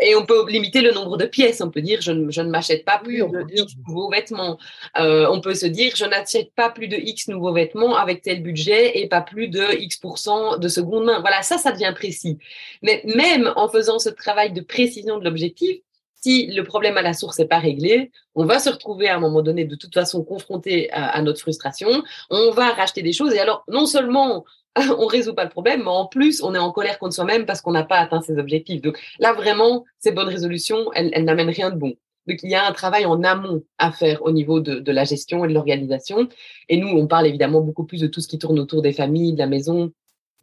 Et on peut limiter le nombre de pièces. On peut dire, je, ne m'achète pas plus de X nouveaux vêtements. Euh, on peut se dire, je n'achète pas plus de X nouveaux vêtements avec tel budget et pas plus de X de seconde main. Voilà, ça, ça devient précis. Mais même en faisant ce travail de précision de l'objectif, si le problème à la source n'est pas réglé, on va se retrouver à un moment donné de toute façon confronté à, notre frustration. On va racheter des choses et alors non seulement on résout pas le problème, mais en plus on est en colère contre soi-même parce qu'on n'a pas atteint ses objectifs. Donc là vraiment, ces bonnes résolutions, elles, n'amènent rien de bon. Donc il y a un travail en amont à faire au niveau de, de la gestion et de l'organisation. Et nous, on parle évidemment beaucoup plus de tout ce qui tourne autour des familles, de la maison,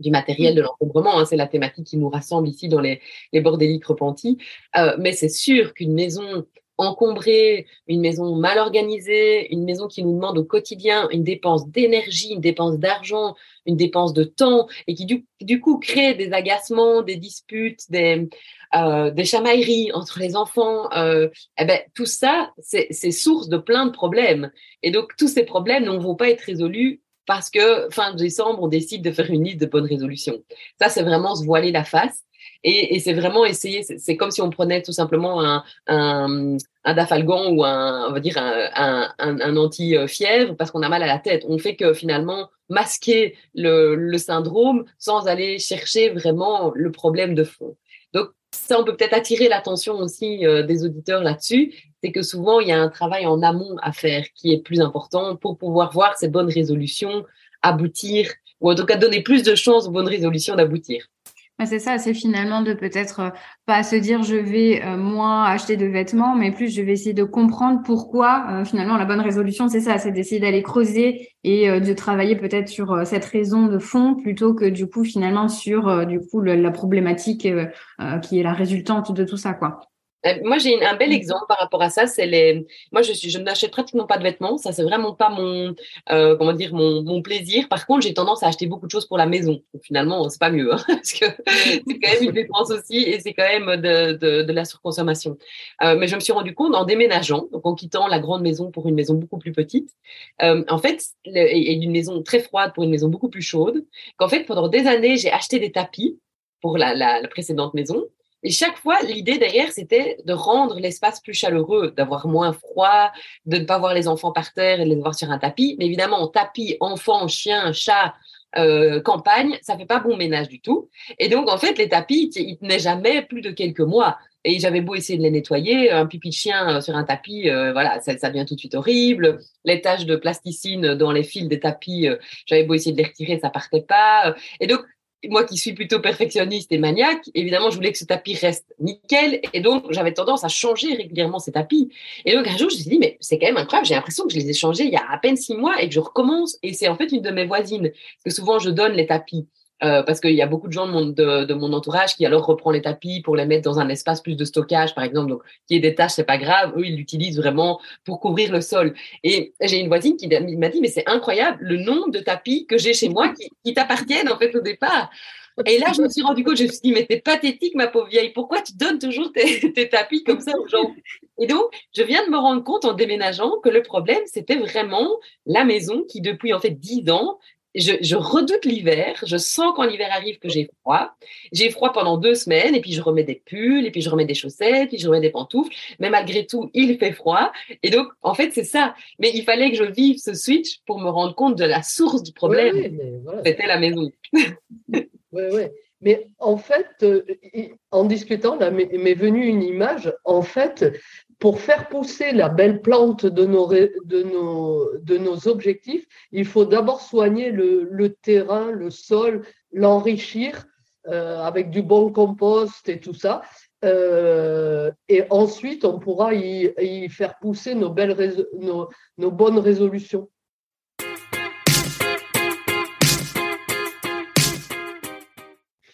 du matériel, de l'encombrement. Hein, c'est la thématique qui nous rassemble ici dans les, les bordéliques repentis. Euh, mais c'est sûr qu'une maison encombrée, une maison mal organisée, une maison qui nous demande au quotidien une dépense d'énergie, une dépense d'argent, une dépense de temps, et qui du, du coup crée des agacements, des disputes, des, euh, des chamailleries entre les enfants. Euh, eh ben, tout ça, c'est source de plein de problèmes. Et donc, tous ces problèmes ne vont pas être résolus parce que fin décembre, on décide de faire une liste de bonnes résolutions. Ça, c'est vraiment se voiler la face. Et, c'est vraiment essayer, c'est comme si on prenait tout simplement un, un, un dafalgan ou un, on va dire un, un anti-fièvre parce qu'on a mal à la tête. On fait que finalement masquer le, le syndrome sans aller chercher vraiment le problème de fond. Ça, on peut peut-être attirer l'attention aussi euh, des auditeurs là-dessus, c'est que souvent, il y a un travail en amont à faire qui est plus important pour pouvoir voir ces bonnes résolutions aboutir, ou en tout cas donner plus de chances aux bonnes résolutions d'aboutir
c'est ça, c'est finalement de peut-être euh, pas se dire je vais euh, moins acheter de vêtements, mais plus je vais essayer de comprendre pourquoi euh, finalement la bonne résolution c'est ça, c'est d'essayer d'aller creuser et de travailler peut-être sur cette raison de fond plutôt que du coup finalement sur du coup la problématique qui est la résultante de tout ça quoi.
Euh, moi, j'ai un bel mmh. exemple par rapport à ça. C'est les. Moi, je suis, je n'achète pratiquement pas de vêtements. Ça, c'est vraiment pas mon, euh, comment dire, mon, mon plaisir. Par contre, j'ai tendance à acheter beaucoup de choses pour la maison. Donc, finalement, c'est pas mieux, hein, parce que c'est quand même une dépense aussi, et c'est quand même de, de, de la surconsommation. Euh, mais je me suis rendu compte en déménageant, donc en quittant la grande maison pour une maison beaucoup plus petite, euh, en fait, et, et une maison très froide pour une maison beaucoup plus chaude, qu'en fait, pendant des années, j'ai acheté des tapis pour la, la, la précédente maison et chaque fois, l'idée derrière, c'était de rendre l'espace plus chaleureux, d'avoir moins froid, de ne pas voir les enfants par terre et de les voir sur un tapis. Mais évidemment, tapis, enfants, chiens, chats, euh, campagne, ça fait pas bon ménage du tout. Et donc, en fait, les tapis, ils tenaient jamais plus de quelques mois. Et j'avais beau essayer de les nettoyer, un pipi de chien euh, sur un tapis, euh, voilà, ça, ça, devient tout de suite horrible. Les taches de plasticine dans les fils des tapis, euh, j'avais beau essayer de les retirer, ça partait pas. Et donc, moi qui suis plutôt perfectionniste et maniaque, évidemment, je voulais que ce tapis reste nickel. Et donc, j'avais tendance à changer régulièrement ces tapis. Et donc, un jour, je me suis dit, mais c'est quand même incroyable. J'ai l'impression que je les ai changés il y a à peine six mois et que je recommence. Et c'est en fait une de mes voisines. Que souvent, je donne les tapis. Euh, parce qu'il y a beaucoup de gens de mon, entourage qui alors reprend les tapis pour les mettre dans un espace plus de stockage, par exemple. Donc, qui est des tâches, c'est pas grave. Eux, ils l'utilisent vraiment pour couvrir le sol. Et j'ai une voisine qui m'a dit, mais c'est incroyable le nombre de tapis que j'ai chez moi qui, t'appartiennent en fait au départ. Et là, je me suis rendu compte, je me suis dit, mais t'es pathétique, ma pauvre vieille. Pourquoi tu donnes toujours tes, tes tapis comme ça aux gens? Et donc, je viens de me rendre compte en déménageant que le problème, c'était vraiment la maison qui, depuis en fait dix ans, je, redoute l'hiver. Je sens quand l'hiver arrive que j'ai froid. J'ai froid pendant deux semaines et puis je remets des pulls et puis je remets des chaussettes, puis je remets des pantoufles. Mais malgré tout, il fait froid. Et donc, en fait, c'est ça. Mais il fallait que je vive ce switch pour me rendre compte de la source du problème. C'était la maison.
oui, oui. Mais en fait, euh, en discutant, là m'est venue une image. En fait, pour faire pousser la belle plante de nos, de nos, de nos objectifs, il faut d'abord soigner le, terrain, le sol, l'enrichir euh, avec du bon compost et tout ça. Euh, et ensuite, on pourra y, faire pousser nos, belles nos bonnes résolutions.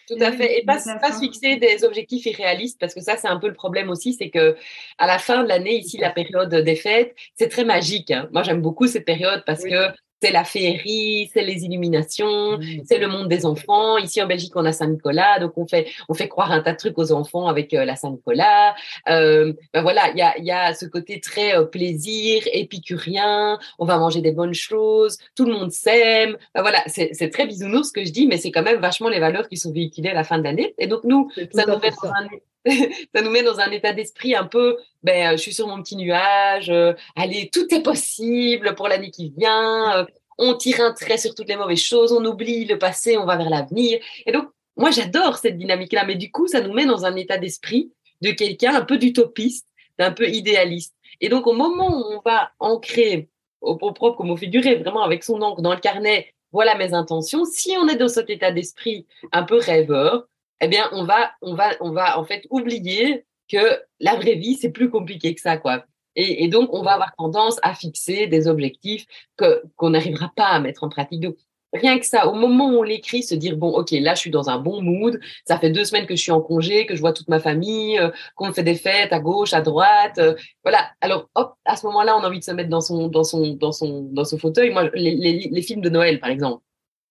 Tout à fait. Et pas, pas se fixer des objectifs irréalistes, parce que ça, c'est un peu le problème aussi, c'est que à la fin de l'année, ici, la période des fêtes, c'est très magique. Hein. Moi, j'aime beaucoup cette période parce que c'est la féerie, c'est les illuminations, c'est le monde des enfants. Ici en Belgique, on a Saint-Nicolas, donc on fait on fait croire un tas de trucs aux enfants avec euh, la Saint-Nicolas. Euh, ben voilà, il y a il y a ce côté très euh, plaisir, épicurien. On va manger des bonnes choses, tout le monde s'aime. Ben voilà, c'est c'est très bisounours ce que je dis, mais c'est quand même vachement les valeurs qui sont véhiculées à la fin de l'année. Et donc nous, ça nous met dans un ça nous met dans un état d'esprit un peu, ben, je suis sur mon petit nuage, euh, allez, tout est possible pour l'année qui vient, euh, on tire un trait sur toutes les mauvaises choses, on oublie le passé, on va vers l'avenir. Et donc, moi, j'adore cette dynamique-là, mais du coup, ça nous met dans un état d'esprit de quelqu'un un peu d'utopiste, d'un peu idéaliste. Et donc, au moment où on va ancrer au, propre comme au figuré, vraiment avec son encre dans le carnet, voilà mes intentions. Si on est dans cet état d'esprit un peu rêveur, eh bien, on va, on va, on va en fait oublier que la vraie vie, c'est plus compliqué que ça, quoi. Et, donc, on va avoir tendance à fixer des objectifs que qu'on n'arrivera pas à mettre en pratique. Donc, rien que ça, au moment où on l'écrit, se dire bon, ok, là, je suis dans un bon mood. Ça fait deux semaines que je suis en congé, que je vois toute ma famille, euh, qu'on fait des fêtes à gauche, à droite. Euh, voilà. Alors, hop, à ce moment-là, on a envie de se mettre dans son, dans son, dans son, dans son fauteuil. Moi, les, les, les films de Noël, par exemple.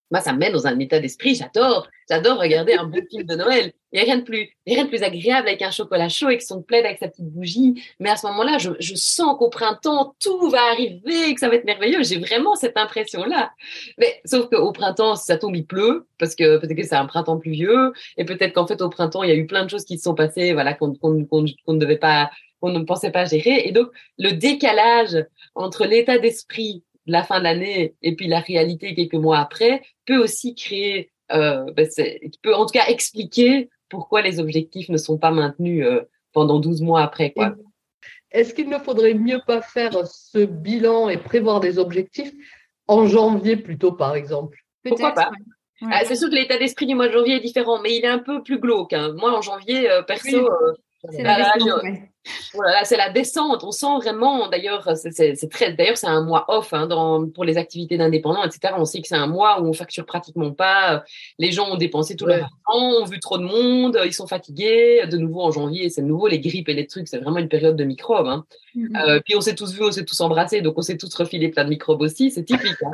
Moi, ça me met dans un état d'esprit. J'adore, j'adore regarder un bon film de Noël. Il n'y a rien de plus, rien de plus agréable avec un chocolat chaud et que son plaid avec sa petite bougie. Mais à ce moment-là, je, sens qu'au printemps, tout va arriver, que ça va être merveilleux. J'ai vraiment cette impression-là. Mais sauf qu'au printemps, ça tombe, il pleut parce que peut-être que c'est un printemps pluvieux et peut-être qu'en fait au printemps, il y a eu plein de choses qui se sont passées, voilà, qu'on ne devait pas, qu'on ne pensait pas gérer. Et donc, le décalage entre l'état d'esprit la fin de l'année et puis la réalité quelques mois après peut aussi créer, euh, ben peut en tout cas expliquer pourquoi les objectifs ne sont pas maintenus euh, pendant 12 mois après. Quoi.
Est-ce qu'il ne faudrait mieux pas faire ce bilan et prévoir des objectifs en janvier plutôt, par exemple?
Pourquoi pas? ah, C'est sûr que l'état d'esprit du mois de janvier est différent, mais il est un peu plus glauque. Hein. Moi, en janvier, euh, perso, euh,
c'est la, descente,
voilà, c'est la descente. On sent vraiment, d'ailleurs, c'est très, d'ailleurs, c'est un mois off hein, dans, pour les activités d'indépendants, etc. On sait que c'est un mois où on facture pratiquement pas. Les gens ont dépensé tout leur argent, ont vu trop de monde, ils sont fatigués. De nouveau en janvier, c'est nouveau les grippes et les trucs. C'est vraiment une période de microbes. Hein. Euh, puis on s'est tous vus, on s'est tous embrassés, donc on s'est tous refilé plein de microbes aussi. C'est typique. Hein.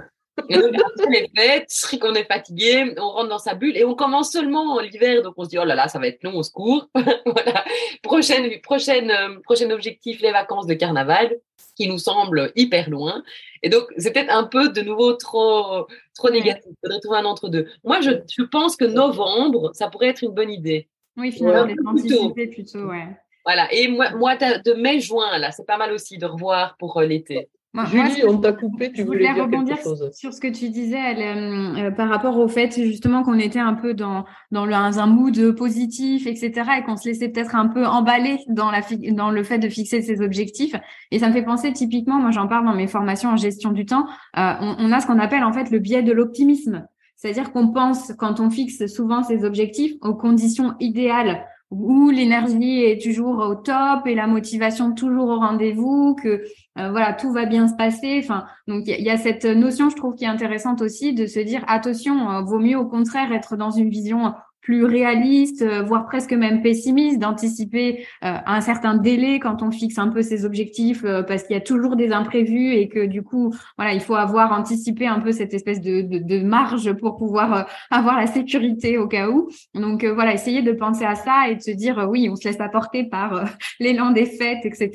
Et donc, les fêtes, qu'on est fatigué, on rentre dans sa bulle et on commence seulement l'hiver. Donc, on se dit, oh là là, ça va être long, on se court. voilà. Prochaine, prochaine, euh, prochain objectif, les vacances de carnaval, qui nous semblent hyper loin. Et donc, c'est peut-être un peu de nouveau trop, trop négatif. Il faudrait trouver un entre-deux. Moi, je, je, pense que novembre, ça pourrait être une bonne idée.
Oui, finalement, plutôt. plutôt, ouais.
Voilà. Et moi, moi de mai-juin, là, c'est pas mal aussi de revoir pour euh, l'été.
Julie, on t'a coupé, tu voulais, dire rebondir quelque chose.
sur ce que tu disais euh, par rapport au fait justement qu'on était un peu dans dans, un mood positif, etc. et qu'on se laissait peut-être un peu emballer dans la dans le fait de fixer ses objectifs. Et ça me fait penser typiquement, moi j'en parle dans mes formations en gestion du temps, euh, on, on, a ce qu'on appelle en fait le biais de l'optimisme. C'est-à-dire qu'on pense quand on fixe souvent ses objectifs aux conditions idéales où l'énergie est toujours au top et la motivation toujours au rendez-vous, que euh, voilà tout va bien se passer. Enfin, donc il y, a cette notion, je trouve, qui est intéressante aussi de se dire attention, euh, vaut mieux au contraire être dans une vision plus réaliste, euh, voire presque même pessimiste, d'anticiper euh, un certain délai quand on fixe un peu ses objectifs, euh, parce qu'il y a toujours des imprévus et que du coup, voilà, il faut avoir anticipé un peu cette espèce de, de, de marge pour pouvoir avoir la sécurité au cas où. Donc voilà, essayer de penser à ça et de se dire oui, on se laisse apporter par l'élan des fêtes, etc.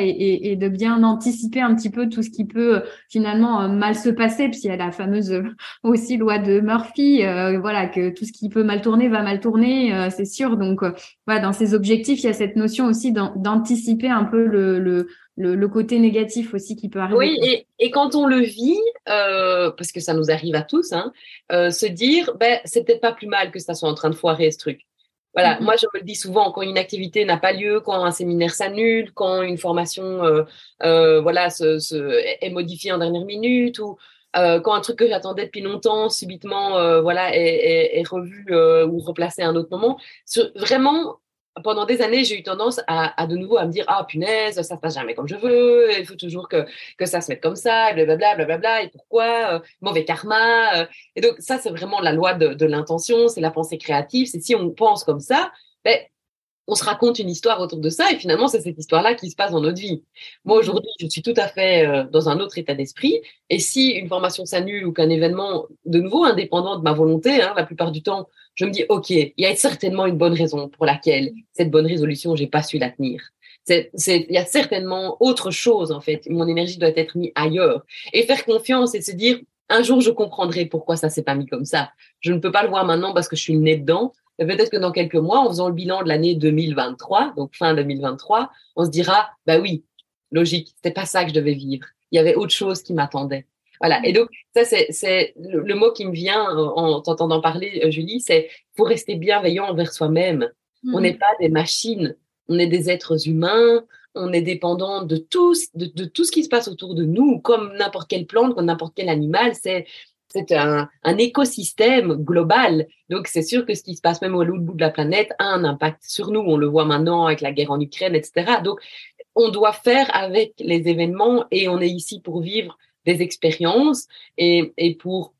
Et, et, et, de bien anticiper un petit peu tout ce qui peut finalement mal se passer, puis il y a la fameuse aussi loi de Murphy, voilà, que tout ce qui peut mal tourner va mal tourner, euh, c'est sûr. Donc, euh, voilà, dans ces objectifs, il y a cette notion aussi d'anticiper un peu le, le, le, côté négatif aussi qui peut arriver.
Oui, et, et quand on le vit, euh, parce que ça nous arrive à tous, hein, se dire, ben, c'est peut-être pas plus mal que ça soit en train de foirer ce truc. Voilà, mm-hmm. moi je me le dis souvent, quand une activité n'a pas lieu, quand un séminaire s'annule, quand une formation euh, euh, voilà, se, se, est modifiée en dernière minute, ou euh, quand un truc que j'attendais depuis longtemps subitement euh, voilà est, revu euh, ou replacé à un autre moment. Vraiment pendant des années j'ai eu tendance à, de nouveau à me dire ah punaise ça se passe jamais comme je veux il faut toujours que que ça se mette comme ça blablabla blablabla et pourquoi mauvais karma et donc ça c'est vraiment la loi de, de l'intention c'est la pensée créative c'est si on pense comme ça ben on se raconte une histoire autour de ça et finalement c'est cette histoire-là qui se passe dans notre vie. Moi mmh. aujourd'hui, je suis tout à fait euh, dans un autre état d'esprit et si une formation s'annule ou qu'un événement de nouveau indépendant de ma volonté, hein, la plupart du temps, je me dis ok, il y a certainement une bonne raison pour laquelle cette bonne résolution j'ai pas su la tenir. C'est, il y a certainement autre chose en fait. Mon énergie doit être mise ailleurs et faire confiance et se dire un jour je comprendrai pourquoi ça s'est pas mis comme ça. Je ne peux pas le voir maintenant parce que je suis née dedans, peut-être que dans quelques mois, en faisant le bilan de l'année 2023, donc fin 2023, on se dira, bah oui, logique, c'était pas ça que je devais vivre. Il y avait autre chose qui m'attendait. Voilà. Et donc, ça, c'est le, mot qui me vient en t'entendant parler, euh, Julie, c'est faut rester bienveillant envers soi-même. On mmh. n'est pas des machines, on est des êtres humains, on est dépendant de tout, de, de tout ce qui se passe autour de nous, comme n'importe quelle plante, comme n'importe quel animal. C'est c'est un, écosystème global. Donc, c'est sûr que ce qui se passe même au l'autre bout de la planète a un impact sur nous. On le voit maintenant avec la guerre en Ukraine, etc. Donc, on doit faire avec les événements et on est ici pour vivre des expériences et, et pour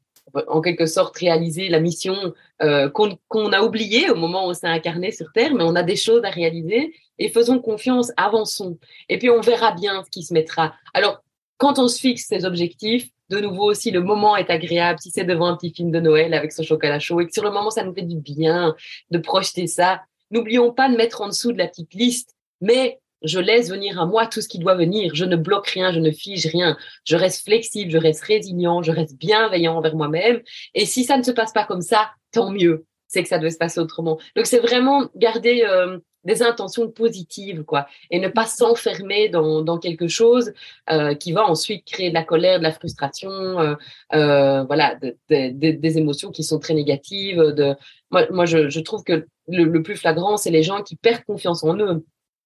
en quelque sorte réaliser la mission euh, qu'on a oubliée au moment où on s'est incarné sur Terre, mais on a des choses à réaliser et faisons confiance, avançons. Et puis on verra bien ce qui se mettra. Alors, quand on se fixe ces objectifs, de nouveau, si le moment est agréable, si c'est devant un petit film de Noël avec ce chocolat chaud et que sur le moment, ça nous fait du bien de projeter ça, n'oublions pas de mettre en dessous de la petite liste, mais je laisse venir à moi tout ce qui doit venir. Je ne bloque rien, je ne fige rien. Je reste flexible, je reste résilient, je reste bienveillant envers moi-même. Et si ça ne se passe pas comme ça, tant mieux. C'est que ça devait se passer autrement. Donc c'est vraiment garder euh, des intentions positives, quoi, et ne pas s'enfermer dans, dans quelque chose euh, qui va ensuite créer de la colère, de la frustration, euh, euh, voilà, de, de, des émotions qui sont très négatives. De, moi, moi je, je trouve que le, le plus flagrant, c'est les gens qui perdent confiance en eux.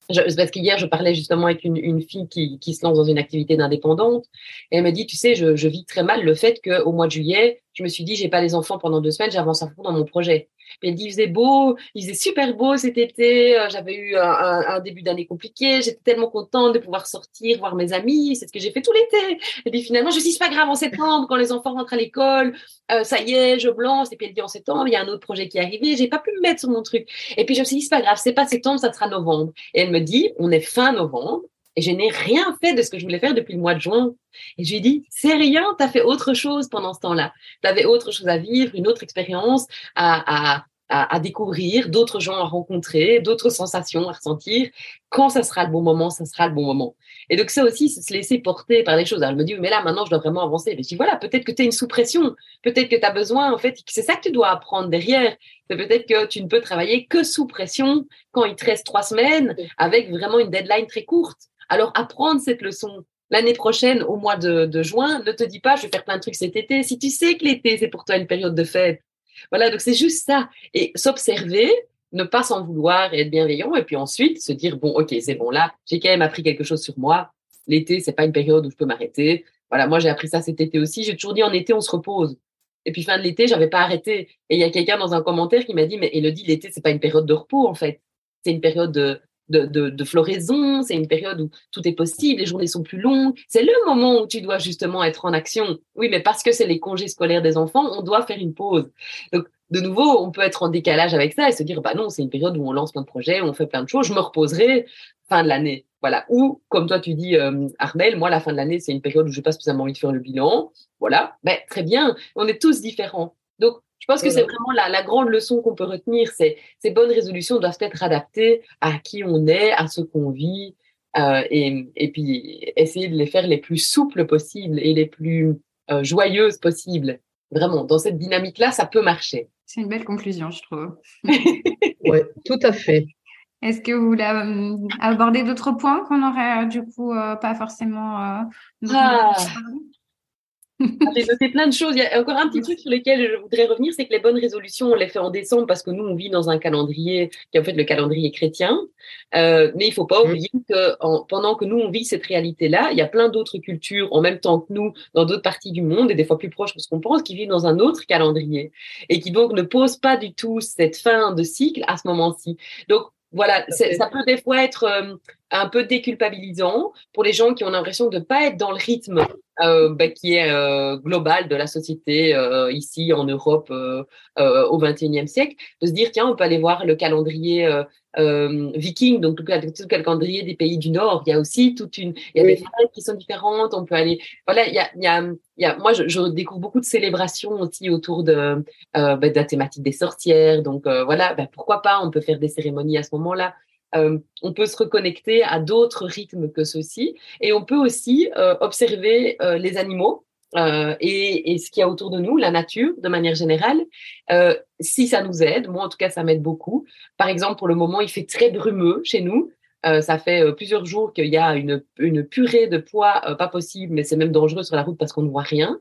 Je, parce qu'hier, je parlais justement avec une, une fille qui, qui, se lance dans une activité d'indépendante et elle me dit, tu sais, je, je vis très mal le fait qu'au mois de juillet, je me suis dit, j'ai pas les enfants pendant deux semaines, j'avance à fond dans mon projet. Dit, il faisait beau, il faisait super beau cet été, euh, j'avais eu un, un, début d'année compliqué, j'étais tellement contente de pouvoir sortir, voir mes amis, c'est ce que j'ai fait tout l'été. Et puis finalement, je me suis dit, c'est pas grave, en septembre, quand les enfants rentrent à l'école, euh, ça y est, je blanche. Et puis elle dit, en septembre, il y a un autre projet qui est arrivé, j'ai pas pu me mettre sur mon truc. Et puis je me suis dit, c'est pas grave, c'est pas septembre, ça sera novembre. Et elle me dit, on est fin novembre, et je n'ai rien fait de ce que je voulais faire depuis le mois de juin. Et je lui ai dit, c'est rien, tu as fait autre chose pendant ce temps-là. Tu avais autre chose à vivre, une autre expérience à, à, à, découvrir, d'autres gens à rencontrer, d'autres sensations à ressentir. Quand ça sera le bon moment, ça sera le bon moment. Et donc, ça aussi, c'est se laisser porter par les choses. elle me dit, mais là, maintenant, je dois vraiment avancer. Mais je dis, voilà, peut-être que tu es une sous-pression. Peut-être que tu as besoin, en fait, c'est ça que tu dois apprendre derrière. C'est peut-être que tu ne peux travailler que sous pression quand il te reste trois semaines avec vraiment une deadline très courte. Alors, apprendre cette leçon. L'année prochaine, au mois de, juin, ne te dis pas, je vais faire plein de trucs cet été. Si tu sais que l'été, c'est pour toi une période de fête, voilà, donc c'est juste ça. Et s'observer, ne pas s'en vouloir et être bienveillant, et puis ensuite se dire, bon, ok, c'est bon, là, j'ai quand même appris quelque chose sur moi. L'été, c'est pas une période où je peux m'arrêter. Voilà, moi, j'ai appris ça cet été aussi. J'ai toujours dit, en été, on se repose. Et puis, fin de l'été, j'avais pas arrêté. Et il y a quelqu'un dans un commentaire qui m'a dit, mais Elodie, l'été, c'est pas une période de repos, en fait. C'est une période de, de, floraison, c'est une période où tout est possible, les journées sont plus longues. C'est le moment où tu dois justement être en action. Oui, mais parce que c'est les congés scolaires des enfants, on doit faire une pause. Donc, de nouveau, on peut être en décalage avec ça et se dire, bah non, c'est une période où on lance plein de projets, on fait plein de choses, je me reposerai fin de l'année. Voilà. Ou, comme toi, tu dis, euh, Armel, moi, la fin de l'année, c'est une période où je n'ai pas spécialement envie de faire le bilan. Voilà. Ben, très bien. On est tous différents. Je pense que c'est vraiment la, la, grande leçon qu'on peut retenir. C'est ces bonnes résolutions doivent être adaptées à qui on est, à ce qu'on vit, euh, et, et, puis essayer de les faire les plus souples possibles et les plus euh, joyeuses possibles. Vraiment, dans cette dynamique-là, ça peut marcher.
C'est une belle conclusion, je trouve.
oui, tout à fait.
Est-ce que vous voulez euh, aborder d'autres points qu'on aurait du coup pas forcément ah.
J'ai noté plein de choses. Il y a encore un petit truc sur lequel je voudrais revenir, c'est que les bonnes résolutions, on les fait en décembre parce que nous, on vit dans un calendrier qui est en fait le calendrier chrétien. Euh, mais il faut pas mm. oublier que pendant que nous, on vit cette réalité-là, il y a plein d'autres cultures en même temps que nous, dans d'autres parties du monde, et des fois plus proches que ce qu'on pense, qui vivent dans un autre calendrier. Et qui donc ne posent pas du tout cette fin de cycle à ce moment-ci. Donc, voilà, ça peut des fois être euh, un peu déculpabilisant pour les gens qui ont l'impression de ne pas être dans le rythme euh, bah, qui est euh, global de la société euh, ici en Europe euh, euh, au XXIe siècle, de se dire tiens on peut aller voir le calendrier viking, donc tout, le calendrier des pays du Nord. Il y a aussi toute une, il y a des fêtes qui sont différentes. On peut aller, voilà, il y a, il y a, il y a moi je, je, découvre beaucoup de célébrations aussi autour de, bah, de la thématique des sorcières. Donc voilà, bah, pourquoi pas On peut faire des cérémonies à ce moment-là. Euh, on peut se reconnecter à d'autres rythmes que ceux-ci. Et on peut aussi euh, observer euh, les animaux et, ce qu'il y a autour de nous, la nature de manière générale, si ça nous aide. Moi, en tout cas, ça m'aide beaucoup. Par exemple, pour le moment, il fait très brumeux chez nous. ça fait plusieurs jours qu'il y a une, purée de poids pas possible, mais c'est même dangereux sur la route parce qu'on ne voit rien.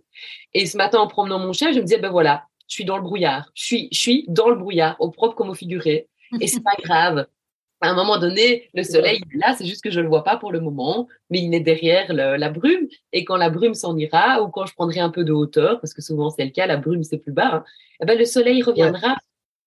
Et ce matin, en promenant mon chien, je me disais, ben voilà, je suis dans le brouillard. Je suis, je suis dans le brouillard, au propre comme au figuré. Et c'est pas grave à un moment donné, le soleil est là, c'est juste que je ne le vois pas pour le moment, mais il est derrière la brume. Et quand la brume s'en ira, ou quand je prendrai un peu de hauteur, parce que souvent c'est le cas, la brume c'est plus bas, hein, eh ben, le soleil reviendra.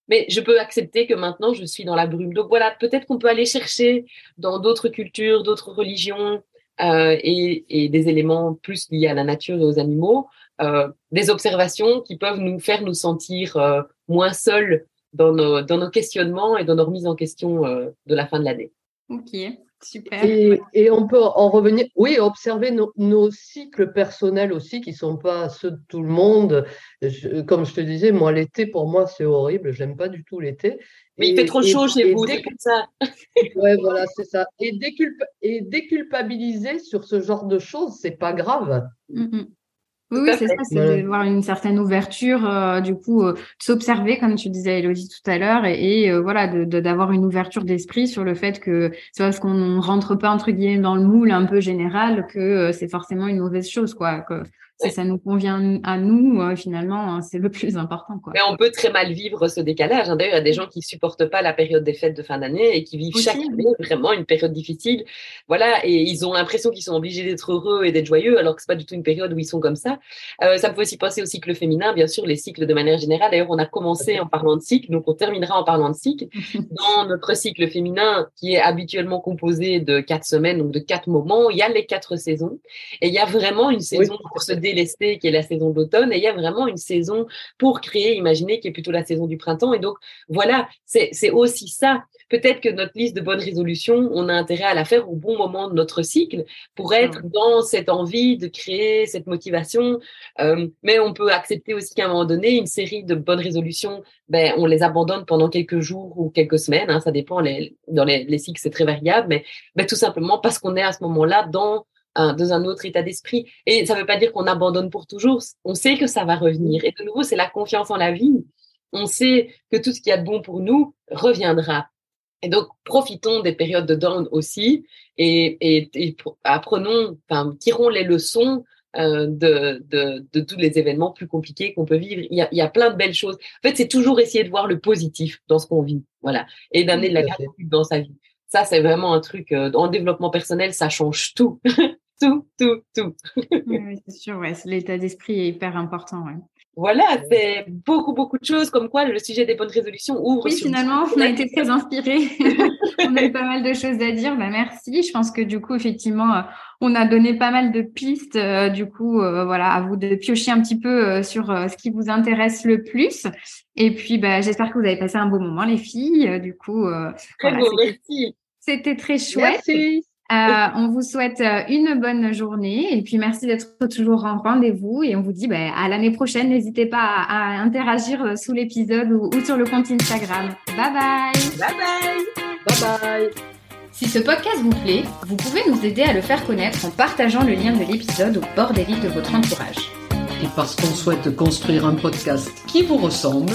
Mais je peux accepter que maintenant je suis dans la brume. Donc voilà, peut-être qu'on peut aller chercher dans d'autres cultures, d'autres religions euh, et, des éléments plus liés à la nature et aux animaux, euh, des observations qui peuvent nous faire nous sentir euh, moins seuls dans nos, dans nos questionnements et dans nos remises en question euh, de la fin de l'année.
Ok, super.
Et, et, on peut en revenir, oui, observer nos, nos cycles personnels aussi, qui ne sont pas ceux de tout le monde. comme je te disais, moi, l'été, pour moi, c'est horrible. J'aime pas du tout l'été.
Mais il fait trop chaud chez vous, c'est comme ça.
ouais, voilà, c'est ça. Et, et déculpabiliser sur ce genre de choses, c'est pas grave.
Mm oui, oui c'est ça, c'est d'avoir une certaine ouverture, euh, du coup, euh, s'observer, comme tu disais, Elodie, tout à l'heure, et, et euh, voilà, d'avoir de, une ouverture d'esprit sur le fait que c'est parce qu'on ne rentre pas, entre guillemets, dans le moule un peu général que c'est forcément une mauvaise chose, quoi. Que, si ça nous convient à nous, euh, finalement, hein, c'est le plus important. Quoi.
Mais on peut très mal vivre ce décalage. Hein. D'ailleurs, il y a des gens qui supportent pas la période des fêtes de fin d'année et qui vivent chaque année vraiment une période difficile. Voilà, et ils ont l'impression qu'ils sont obligés d'être heureux et d'être joyeux, alors que c'est pas du tout une période où ils sont comme ça. Euh, ça peut aussi passer au cycle féminin, bien sûr, les cycles de manière générale. D'ailleurs, on a commencé en parlant de cycle, donc on terminera en parlant de cycle. Dans notre cycle féminin, qui est habituellement composé de quatre semaines, donc de quatre moments, il y a les quatre saisons, et il y a vraiment une saison pour se délester, qui est la saison d'automne, et il y a vraiment une saison pour créer, imaginer, qui est plutôt la saison du printemps. Et donc, voilà, c'est aussi ça. Peut-être que notre liste de bonnes résolutions, on a intérêt à la faire au bon moment de notre cycle pour être dans cette envie de créer cette motivation. Euh, mais on peut accepter aussi qu'à un moment donné, une série de bonnes résolutions, ben, on les abandonne pendant quelques jours ou quelques semaines. Hein, ça dépend. Les, dans les, les cycles, c'est très variable, mais, mais tout simplement parce qu'on est à ce moment-là dans dans un autre état d'esprit. Et ça ne veut pas dire qu'on abandonne pour toujours. On sait que ça va revenir. Et de nouveau, c'est la confiance en la vie. On sait que tout ce qui a de bon pour nous reviendra. Et donc, profitons des périodes de down aussi et, et, apprenons, enfin, tirons les leçons euh, de, de, de, tous les événements plus compliqués qu'on peut vivre. Il y, a, il y a plein de belles choses. En fait, c'est toujours essayer de voir le positif dans ce qu'on vit, voilà, et d'amener de la gratitude dans sa vie. Ça, c'est vraiment un truc euh, en développement personnel, ça change tout. tout, tout, tout.
oui, c'est sûr, ouais, l'état d'esprit est hyper important. Ouais.
Voilà, c'est beaucoup, beaucoup de choses, comme quoi le sujet des bonnes résolutions ouvre.
Oui, finalement, on a été très inspirés. on a eu pas mal de choses à dire. Bah, merci. Je pense que du coup, effectivement, euh, on a donné pas mal de pistes. Euh, du coup, euh, voilà, à vous de piocher un petit peu sur ce qui vous intéresse le plus. Et puis, bah, j'espère que vous avez passé un beau moment, les filles. Du coup,
très beau, merci.
C'était très chouette. Merci. Euh, on vous souhaite euh, une bonne journée et puis merci d'être toujours en rendez-vous et on vous dit bah, à l'année prochaine. N'hésitez pas à, interagir euh, sous l'épisode ou, ou, sur le compte Instagram. Bye bye.
Bye bye.
Bye bye.
Si ce podcast vous plaît, vous pouvez nous aider à le faire connaître en partageant le lien de l'épisode au bord des livres de votre entourage.
Et parce qu'on souhaite construire un podcast qui vous ressemble,